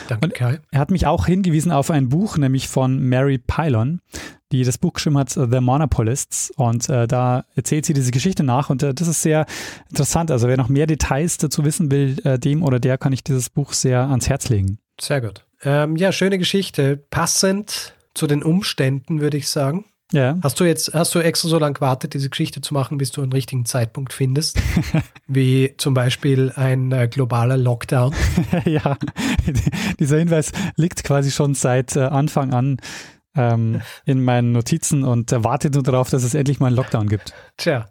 Danke, Und Kai. Er hat mich auch hingewiesen auf ein Buch, nämlich von Mary Pylon. die das Buch geschrieben hat, The Monopolists. Und äh, da erzählt sie diese Geschichte nach. Und äh, das ist sehr interessant. Also wer noch mehr Details dazu wissen will, äh, dem oder der kann ich dieses Buch sehr ans Herz legen. Sehr gut. Ähm, ja, schöne Geschichte. Passend zu den Umständen, würde ich sagen. Ja. Hast du jetzt, hast du extra so lange gewartet, diese Geschichte zu machen, bis du einen richtigen Zeitpunkt findest? Wie zum Beispiel ein äh, globaler Lockdown? ja, dieser Hinweis liegt quasi schon seit äh, Anfang an ähm, in meinen Notizen und äh, wartet nur darauf, dass es endlich mal einen Lockdown gibt. Tja,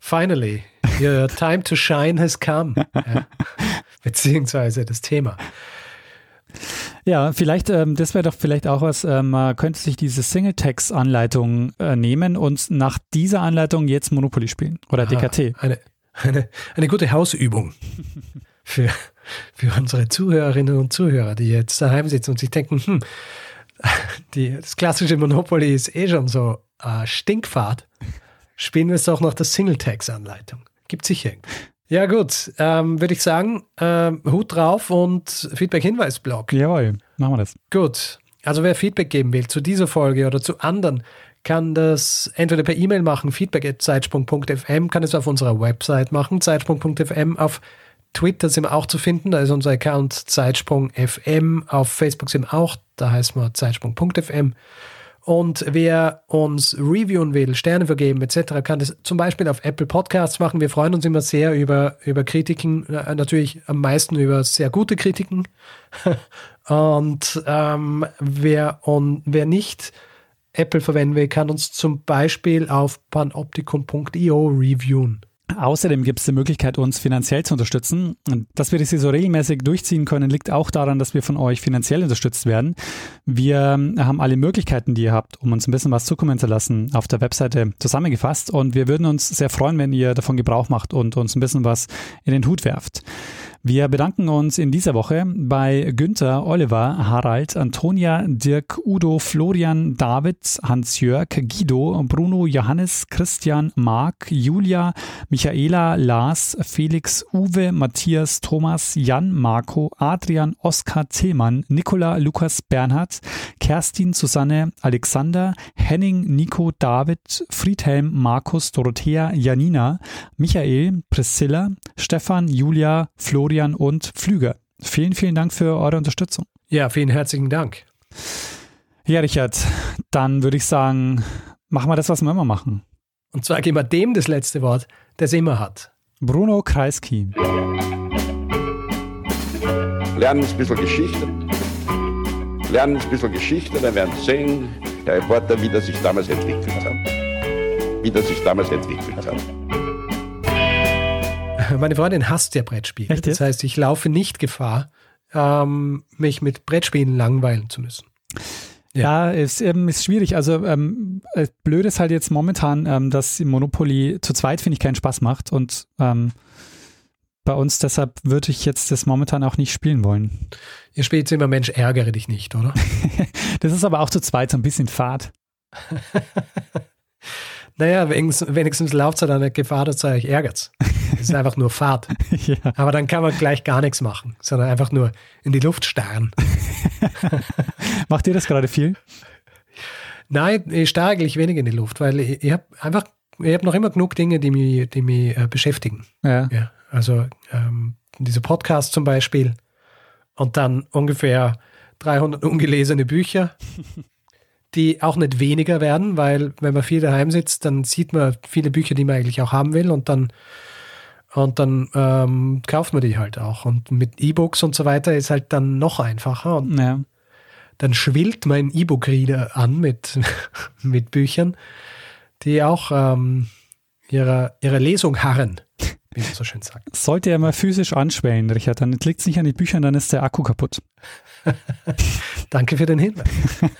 finally, your time to shine has come. Ja. Beziehungsweise das Thema. Ja, vielleicht, ähm, das wäre doch vielleicht auch was, ähm, man könnte sich diese Single-Text-Anleitung äh, nehmen und nach dieser Anleitung jetzt Monopoly spielen oder Aha, DKT. Eine, eine, eine gute Hausübung für, für unsere Zuhörerinnen und Zuhörer, die jetzt daheim sitzen und sich denken, hm, die, das klassische Monopoly ist eh schon so äh, Stinkfahrt. Spielen wir es doch nach der Single-Text-Anleitung. Gibt sicher irgendwie. Ja, gut. Ähm, Würde ich sagen, ähm, Hut drauf und Feedback-Hinweis-Blog. Jawohl, machen wir das. Gut. Also, wer Feedback geben will zu dieser Folge oder zu anderen, kann das entweder per E-Mail machen, feedback.zeitsprung.fm, kann es auf unserer Website machen, zeitsprung.fm. Auf Twitter sind wir auch zu finden, da ist unser Account zeitsprung.fm. Auf Facebook sind wir auch, da heißt wir zeitsprung.fm. Und wer uns reviewen will, Sterne vergeben etc., kann das zum Beispiel auf Apple Podcasts machen. Wir freuen uns immer sehr über, über Kritiken, äh, natürlich am meisten über sehr gute Kritiken. und ähm, wer, und wer nicht Apple verwenden will, kann uns zum Beispiel auf panoptikum.io reviewen. Außerdem gibt es die Möglichkeit, uns finanziell zu unterstützen. Dass wir das hier so regelmäßig durchziehen können, liegt auch daran, dass wir von euch finanziell unterstützt werden. Wir haben alle Möglichkeiten, die ihr habt, um uns ein bisschen was zukommen zu lassen, auf der Webseite zusammengefasst. Und wir würden uns sehr freuen, wenn ihr davon Gebrauch macht und uns ein bisschen was in den Hut werft. Wir bedanken uns in dieser Woche bei Günther, Oliver, Harald, Antonia, Dirk, Udo, Florian, David, Hans-Jörg, Guido, Bruno, Johannes, Christian, Marc, Julia, Michaela, Lars, Felix, Uwe, Matthias, Thomas, Jan, Marco, Adrian, Oskar, Tillmann, Nicola, Lukas, Bernhard, Kerstin, Susanne, Alexander, Henning, Nico, David, Friedhelm, Markus, Dorothea, Janina, Michael, Priscilla, Stefan, Julia, Florian, Florian und Flüger. Vielen, vielen Dank für eure Unterstützung. Ja, vielen herzlichen Dank. Ja, Richard, dann würde ich sagen, machen wir das, was wir immer machen. Und zwar geben wir dem das letzte Wort, der es immer hat. Bruno Kreisky. Lernen ein bisschen Geschichte. Lernen ein bisschen Geschichte, dann werden Sie sehen, der Reporter, wie das sich damals entwickelt hat. Wie das sich damals entwickelt hat. Meine Freundin hasst ja Brettspiele. Echt? Das heißt, ich laufe nicht Gefahr, ähm, mich mit Brettspielen langweilen zu müssen. Ja, ja ist, ähm, ist schwierig. Also ähm, äh, blöd ist halt jetzt momentan, ähm, dass Monopoly zu zweit, finde ich, keinen Spaß macht. Und ähm, bei uns deshalb würde ich jetzt das momentan auch nicht spielen wollen. Ihr spielt immer Mensch, ärgere dich nicht, oder? das ist aber auch zu zweit so ein bisschen Fahrt. Naja, wenigstens, wenigstens Laufzeit an der Gefahr, dass euch ärgert. Es ist einfach nur Fahrt. ja. Aber dann kann man gleich gar nichts machen, sondern einfach nur in die Luft starren. Macht ihr das gerade viel? Nein, ich starre eigentlich wenig in die Luft, weil ich, ich habe einfach, ich habe noch immer genug Dinge, die mich, die mich äh, beschäftigen. Ja. ja also ähm, diese Podcast zum Beispiel und dann ungefähr 300 ungelesene Bücher die auch nicht weniger werden, weil wenn man viel daheim sitzt, dann sieht man viele Bücher, die man eigentlich auch haben will und dann und dann ähm, kauft man die halt auch. Und mit E-Books und so weiter ist halt dann noch einfacher. Und ja. dann schwillt mein E-Book-Reader an mit, mit Büchern, die auch ähm, ihrer, ihrer Lesung harren, wie man so schön sagt. Sollte er mal physisch anschwellen, Richard, dann liegt es nicht an den Büchern, dann ist der Akku kaputt. Danke für den Hinweis.